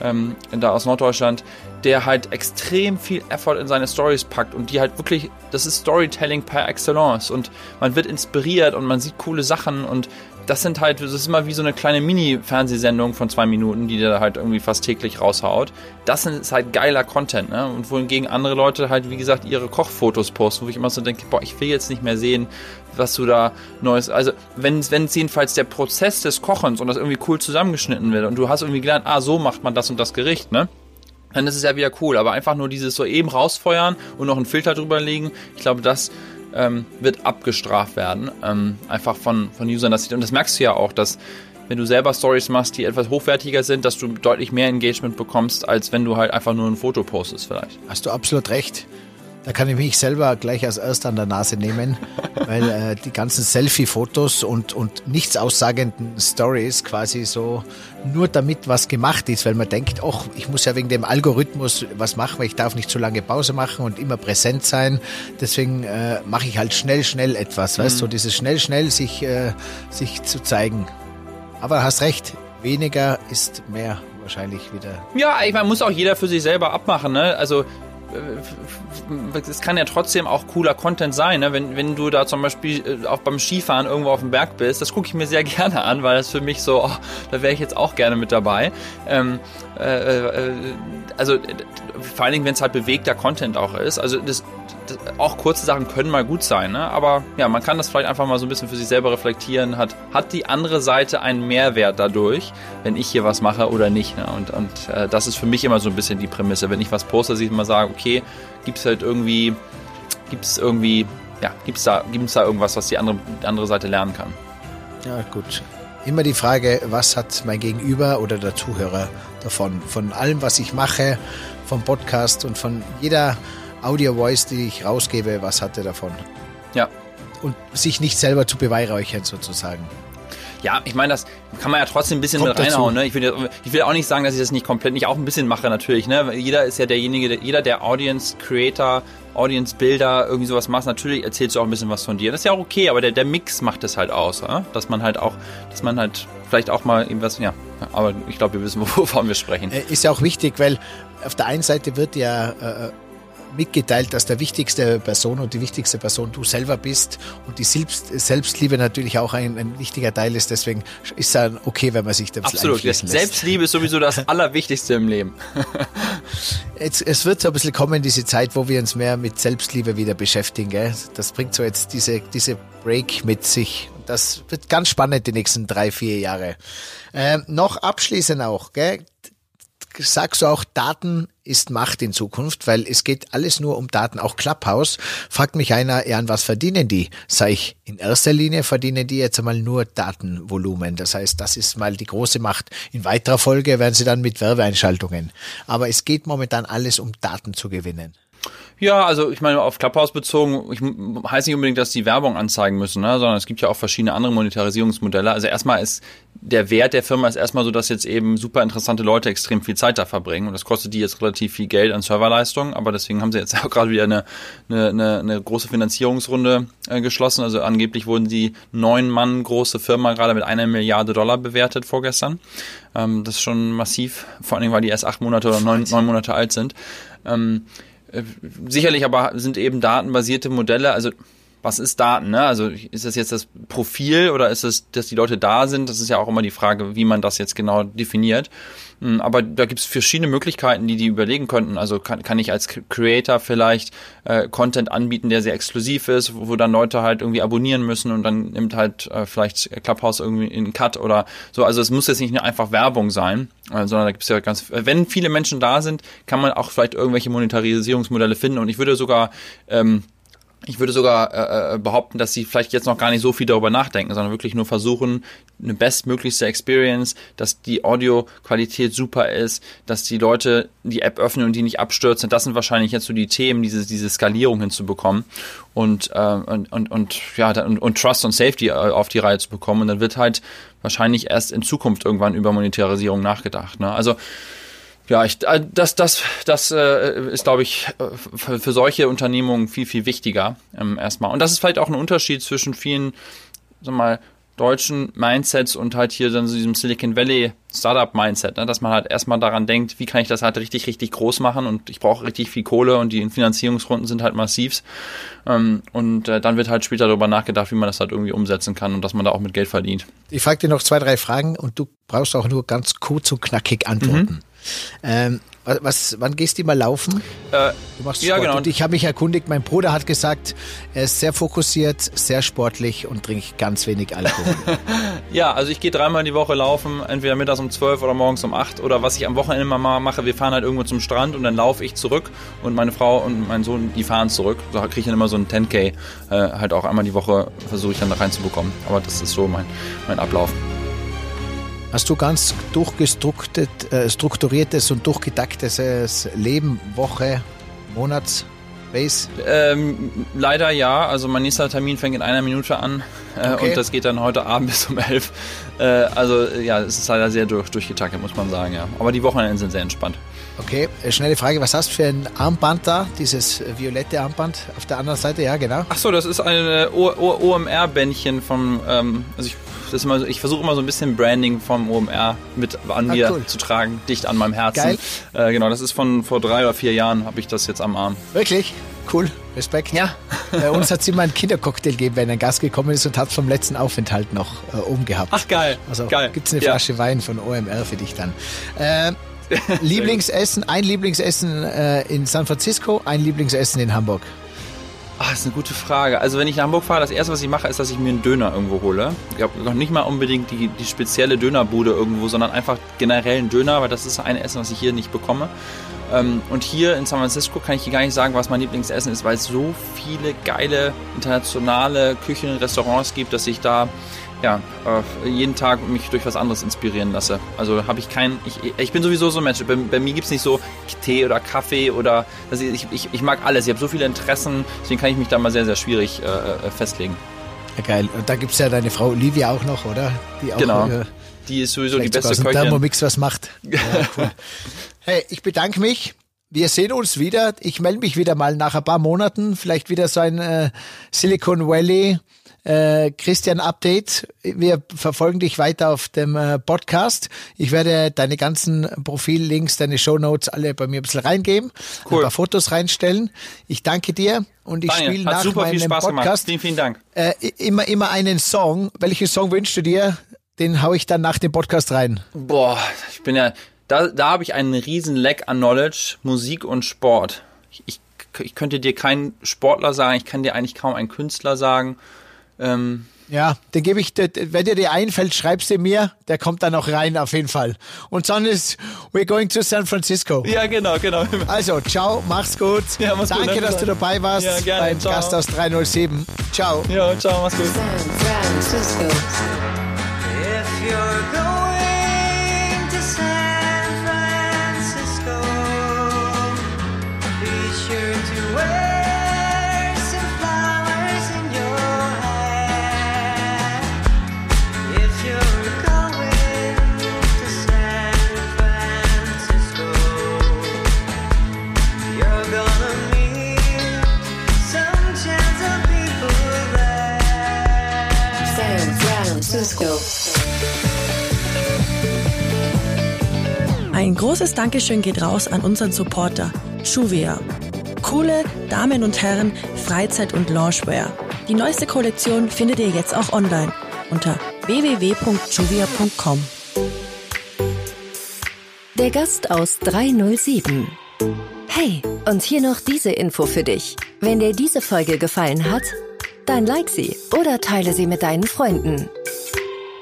ähm, da aus Norddeutschland, der halt extrem viel Effort in seine Stories packt und die halt wirklich, das ist Storytelling per excellence und man wird inspiriert und man sieht coole Sachen und das sind halt, das ist immer wie so eine kleine Mini-Fernsehsendung von zwei Minuten, die der halt irgendwie fast täglich raushaut. Das ist halt geiler Content, ne? Und wohingegen andere Leute halt, wie gesagt, ihre Kochfotos posten, wo ich immer so denke, boah, ich will jetzt nicht mehr sehen, was du da Neues. Also, wenn es jedenfalls der Prozess des Kochens und das irgendwie cool zusammengeschnitten wird und du hast irgendwie gelernt, ah, so macht man das und das Gericht, ne? Dann ist es ja wieder cool. Aber einfach nur dieses so eben rausfeuern und noch einen Filter drüber legen, ich glaube, das ähm, wird abgestraft werden. Ähm, einfach von, von Usern. Das, und das merkst du ja auch, dass wenn du selber Stories machst, die etwas hochwertiger sind, dass du deutlich mehr Engagement bekommst, als wenn du halt einfach nur ein Foto postest vielleicht. Hast du absolut recht. Da kann ich mich selber gleich als erster an der Nase nehmen, weil äh, die ganzen Selfie-Fotos und, und nichts aussagenden Stories quasi so nur damit was gemacht ist, weil man denkt, ach, ich muss ja wegen dem Algorithmus was machen, weil ich darf nicht zu lange Pause machen und immer präsent sein. Deswegen äh, mache ich halt schnell, schnell etwas, mhm. weißt du, so dieses schnell, schnell sich, äh, sich zu zeigen. Aber hast recht, weniger ist mehr wahrscheinlich wieder. Ja, ich meine, muss auch jeder für sich selber abmachen. Ne? Also es kann ja trotzdem auch cooler Content sein, ne? wenn, wenn du da zum Beispiel äh, auch beim Skifahren irgendwo auf dem Berg bist, das gucke ich mir sehr gerne an, weil das für mich so, oh, da wäre ich jetzt auch gerne mit dabei. Ähm, äh, äh, also vor allen Dingen, wenn es halt bewegter Content auch ist. Also das, das, auch kurze Sachen können mal gut sein, ne? aber ja, man kann das vielleicht einfach mal so ein bisschen für sich selber reflektieren. Hat, hat die andere Seite einen Mehrwert dadurch, wenn ich hier was mache oder nicht? Ne? Und, und äh, das ist für mich immer so ein bisschen die Prämisse. Wenn ich was poste, dass ich immer sage, okay, gibt es halt irgendwie, gibt es irgendwie, ja, gibt es da, gibt's da irgendwas, was die andere, die andere Seite lernen kann? Ja, gut. Immer die Frage, was hat mein Gegenüber oder der Zuhörer davon? Von allem, was ich mache, vom Podcast und von jeder Audio-Voice, die ich rausgebe, was hat er davon? Ja. Und sich nicht selber zu beweihräuchern sozusagen. Ja, ich meine, das kann man ja trotzdem ein bisschen Kommt mit reinhauen. Ne? Ich, will, ich will auch nicht sagen, dass ich das nicht komplett, nicht auch ein bisschen mache natürlich. Ne? Jeder ist ja derjenige, jeder der Audience Creator, Audience Builder, irgendwie sowas macht, natürlich erzählst du auch ein bisschen was von dir. Das ist ja auch okay, aber der, der Mix macht es halt aus. Ne? Dass man halt auch, dass man halt vielleicht auch mal irgendwas, ja, aber ich glaube, wir wissen, wovon wir sprechen. Äh, ist ja auch wichtig, weil auf der einen Seite wird ja äh, mitgeteilt, dass der wichtigste Person und die wichtigste Person du selber bist und die Selbst Selbstliebe natürlich auch ein, ein, wichtiger Teil ist. Deswegen ist es okay, wenn man sich da Absolut. Selbstliebe ist sowieso das Allerwichtigste im Leben. jetzt, es wird so ein bisschen kommen, diese Zeit, wo wir uns mehr mit Selbstliebe wieder beschäftigen. Gell? Das bringt so jetzt diese, diese Break mit sich. Das wird ganz spannend die nächsten drei, vier Jahre. Ähm, noch abschließend auch, gell? Sagst du auch, Daten ist Macht in Zukunft, weil es geht alles nur um Daten. Auch Clubhouse fragt mich einer, ja, an was verdienen die? Sag ich, in erster Linie verdienen die jetzt einmal nur Datenvolumen. Das heißt, das ist mal die große Macht. In weiterer Folge werden sie dann mit Werbeeinschaltungen. Aber es geht momentan alles um Daten zu gewinnen. Ja, also ich meine, auf Clubhouse bezogen, ich heißt nicht unbedingt, dass die Werbung anzeigen müssen, ne? sondern es gibt ja auch verschiedene andere Monetarisierungsmodelle. Also erstmal ist der Wert der Firma ist erstmal so, dass jetzt eben super interessante Leute extrem viel Zeit da verbringen. Und das kostet die jetzt relativ viel Geld an Serverleistung, aber deswegen haben sie jetzt auch gerade wieder eine, eine, eine, eine große Finanzierungsrunde äh, geschlossen. Also angeblich wurden die neun Mann große Firma gerade mit einer Milliarde Dollar bewertet vorgestern. Ähm, das ist schon massiv, vor allen Dingen, weil die erst acht Monate oder neun, neun Monate alt sind. Ähm, äh, sicherlich aber sind eben datenbasierte Modelle, also was ist Daten? Ne? Also ist das jetzt das Profil oder ist es, dass die Leute da sind? Das ist ja auch immer die Frage, wie man das jetzt genau definiert. Hm, aber da gibt es verschiedene Möglichkeiten, die die überlegen könnten. Also kann, kann ich als Creator vielleicht äh, Content anbieten, der sehr exklusiv ist, wo, wo dann Leute halt irgendwie abonnieren müssen und dann nimmt halt äh, vielleicht Clubhouse irgendwie in Cut oder so. Also es muss jetzt nicht nur einfach Werbung sein, äh, sondern da gibt es ja ganz, wenn viele Menschen da sind, kann man auch vielleicht irgendwelche Monetarisierungsmodelle finden. Und ich würde sogar ähm, ich würde sogar äh, äh, behaupten, dass sie vielleicht jetzt noch gar nicht so viel darüber nachdenken, sondern wirklich nur versuchen, eine bestmöglichste Experience, dass die Audioqualität super ist, dass die Leute die App öffnen und die nicht abstürzen. Das sind wahrscheinlich jetzt so die Themen, diese, diese Skalierung hinzubekommen und, äh, und, und, und, ja, und, und Trust und Safety äh, auf die Reihe zu bekommen. Und dann wird halt wahrscheinlich erst in Zukunft irgendwann über Monetarisierung nachgedacht. Ne? Also ja, ich, äh, das, das, das äh, ist, glaube ich, äh, für, für solche Unternehmungen viel, viel wichtiger ähm, erstmal. Und das ist vielleicht auch ein Unterschied zwischen vielen, sag mal, deutschen Mindsets und halt hier dann so diesem Silicon Valley Startup Mindset, ne? dass man halt erstmal daran denkt, wie kann ich das halt richtig, richtig groß machen und ich brauche richtig viel Kohle und die Finanzierungsrunden sind halt massiv. Ähm, und äh, dann wird halt später darüber nachgedacht, wie man das halt irgendwie umsetzen kann und dass man da auch mit Geld verdient. Ich frage dir noch zwei, drei Fragen und du brauchst auch nur ganz kurz und knackig antworten. Mhm. Ähm, was, wann gehst du mal laufen? Äh, du machst Sport. Ja, genau. Und ich habe mich erkundigt, mein Bruder hat gesagt, er ist sehr fokussiert, sehr sportlich und trinkt ganz wenig Alkohol. ja, also ich gehe dreimal die Woche laufen, entweder mittags um 12 oder morgens um 8 oder was ich am Wochenende mal mache, wir fahren halt irgendwo zum Strand und dann laufe ich zurück und meine Frau und mein Sohn, die fahren zurück. Da kriege ich dann immer so ein 10K, äh, halt auch einmal die Woche versuche ich dann da reinzubekommen. Aber das ist so mein, mein Ablauf. Hast du ganz durchgestrukturiertes äh, und durchgetaktetes Leben, Woche, Monats? Base? Ähm, leider ja. Also mein nächster Termin fängt in einer Minute an äh, okay. und das geht dann heute Abend bis um elf. Äh, also ja, es ist leider sehr durch, durchgetaktet, muss man sagen, ja. Aber die Wochenenden sind sehr entspannt. Okay, äh, schnelle Frage, was hast du für ein Armband da? Dieses äh, violette Armband auf der anderen Seite, ja genau. Ach so, das ist ein äh, OMR-Bändchen vom, ähm, also ich das immer, ich versuche immer so ein bisschen Branding vom OMR mit an ah, mir cool. zu tragen, dicht an meinem Herzen. Äh, genau, das ist von vor drei oder vier Jahren, habe ich das jetzt am Arm. Wirklich? Cool, Respekt. Ja. Bei uns hat es immer einen Kindercocktail gegeben, wenn ein Gast gekommen ist und hat vom letzten Aufenthalt noch äh, oben gehabt. Ach geil. Also gibt es eine Flasche ja. Wein von OMR für dich dann. Äh, Lieblingsessen, ein Lieblingsessen äh, in San Francisco, ein Lieblingsessen in Hamburg. Das ist eine gute Frage. Also wenn ich nach Hamburg fahre, das erste, was ich mache, ist, dass ich mir einen Döner irgendwo hole. Ich habe noch nicht mal unbedingt die, die spezielle Dönerbude irgendwo, sondern einfach generell einen Döner, weil das ist ein Essen, was ich hier nicht bekomme. Ähm, und hier in San Francisco kann ich hier gar nicht sagen, was mein Lieblingsessen ist, weil es so viele geile internationale Küchen Restaurants gibt, dass ich da ja, äh, jeden Tag mich durch was anderes inspirieren lasse. Also habe ich kein, ich, ich bin sowieso so ein Mensch. Bei, bei mir gibt es nicht so Tee oder Kaffee oder, also ich, ich, ich mag alles. Ich habe so viele Interessen, deswegen kann ich mich da mal sehr, sehr schwierig äh, äh festlegen. Ja, geil. Und da gibt es ja deine Frau Olivia auch noch, oder? Die auch genau. Äh, die ist sowieso die beste Köchin. Thermomix was macht. Ja, cool. hey, ich bedanke mich. Wir sehen uns wieder. Ich melde mich wieder mal nach ein paar Monaten. Vielleicht wieder so ein äh, Silicon Valley äh, Christian Update. Wir verfolgen dich weiter auf dem äh, Podcast. Ich werde deine ganzen Profillinks, deine Show Notes alle bei mir ein bisschen reingeben, cool. ein paar Fotos reinstellen. Ich danke dir und ich spiele nach super meinem viel Spaß Podcast gemacht. Vielen, vielen Dank. Äh, immer, immer einen Song. Welchen Song wünschst du dir? Den hau ich dann nach dem Podcast rein. Boah, ich bin ja, da, da habe ich einen riesen Leck an Knowledge, Musik und Sport. Ich, ich, ich könnte dir keinen Sportler sagen, ich kann dir eigentlich kaum einen Künstler sagen. Ähm, ja, den gebe ich, wenn dir die einfällt, schreibst du mir, der kommt dann noch rein auf jeden Fall. Und sonst we're going to San Francisco. Ja, genau, genau. Also, ciao, mach's gut. Ja, mach's Danke, gut, dass du dabei warst ja, gerne, beim ciao. Gast aus 307. Ciao. Ja, ciao, mach's gut. San Francisco. Großes Dankeschön geht raus an unseren Supporter, Shuvia. Coole Damen und Herren, Freizeit- und Loungewear. Die neueste Kollektion findet ihr jetzt auch online unter www.juvia.com. Der Gast aus 307. Hey, und hier noch diese Info für dich. Wenn dir diese Folge gefallen hat, dann like sie oder teile sie mit deinen Freunden.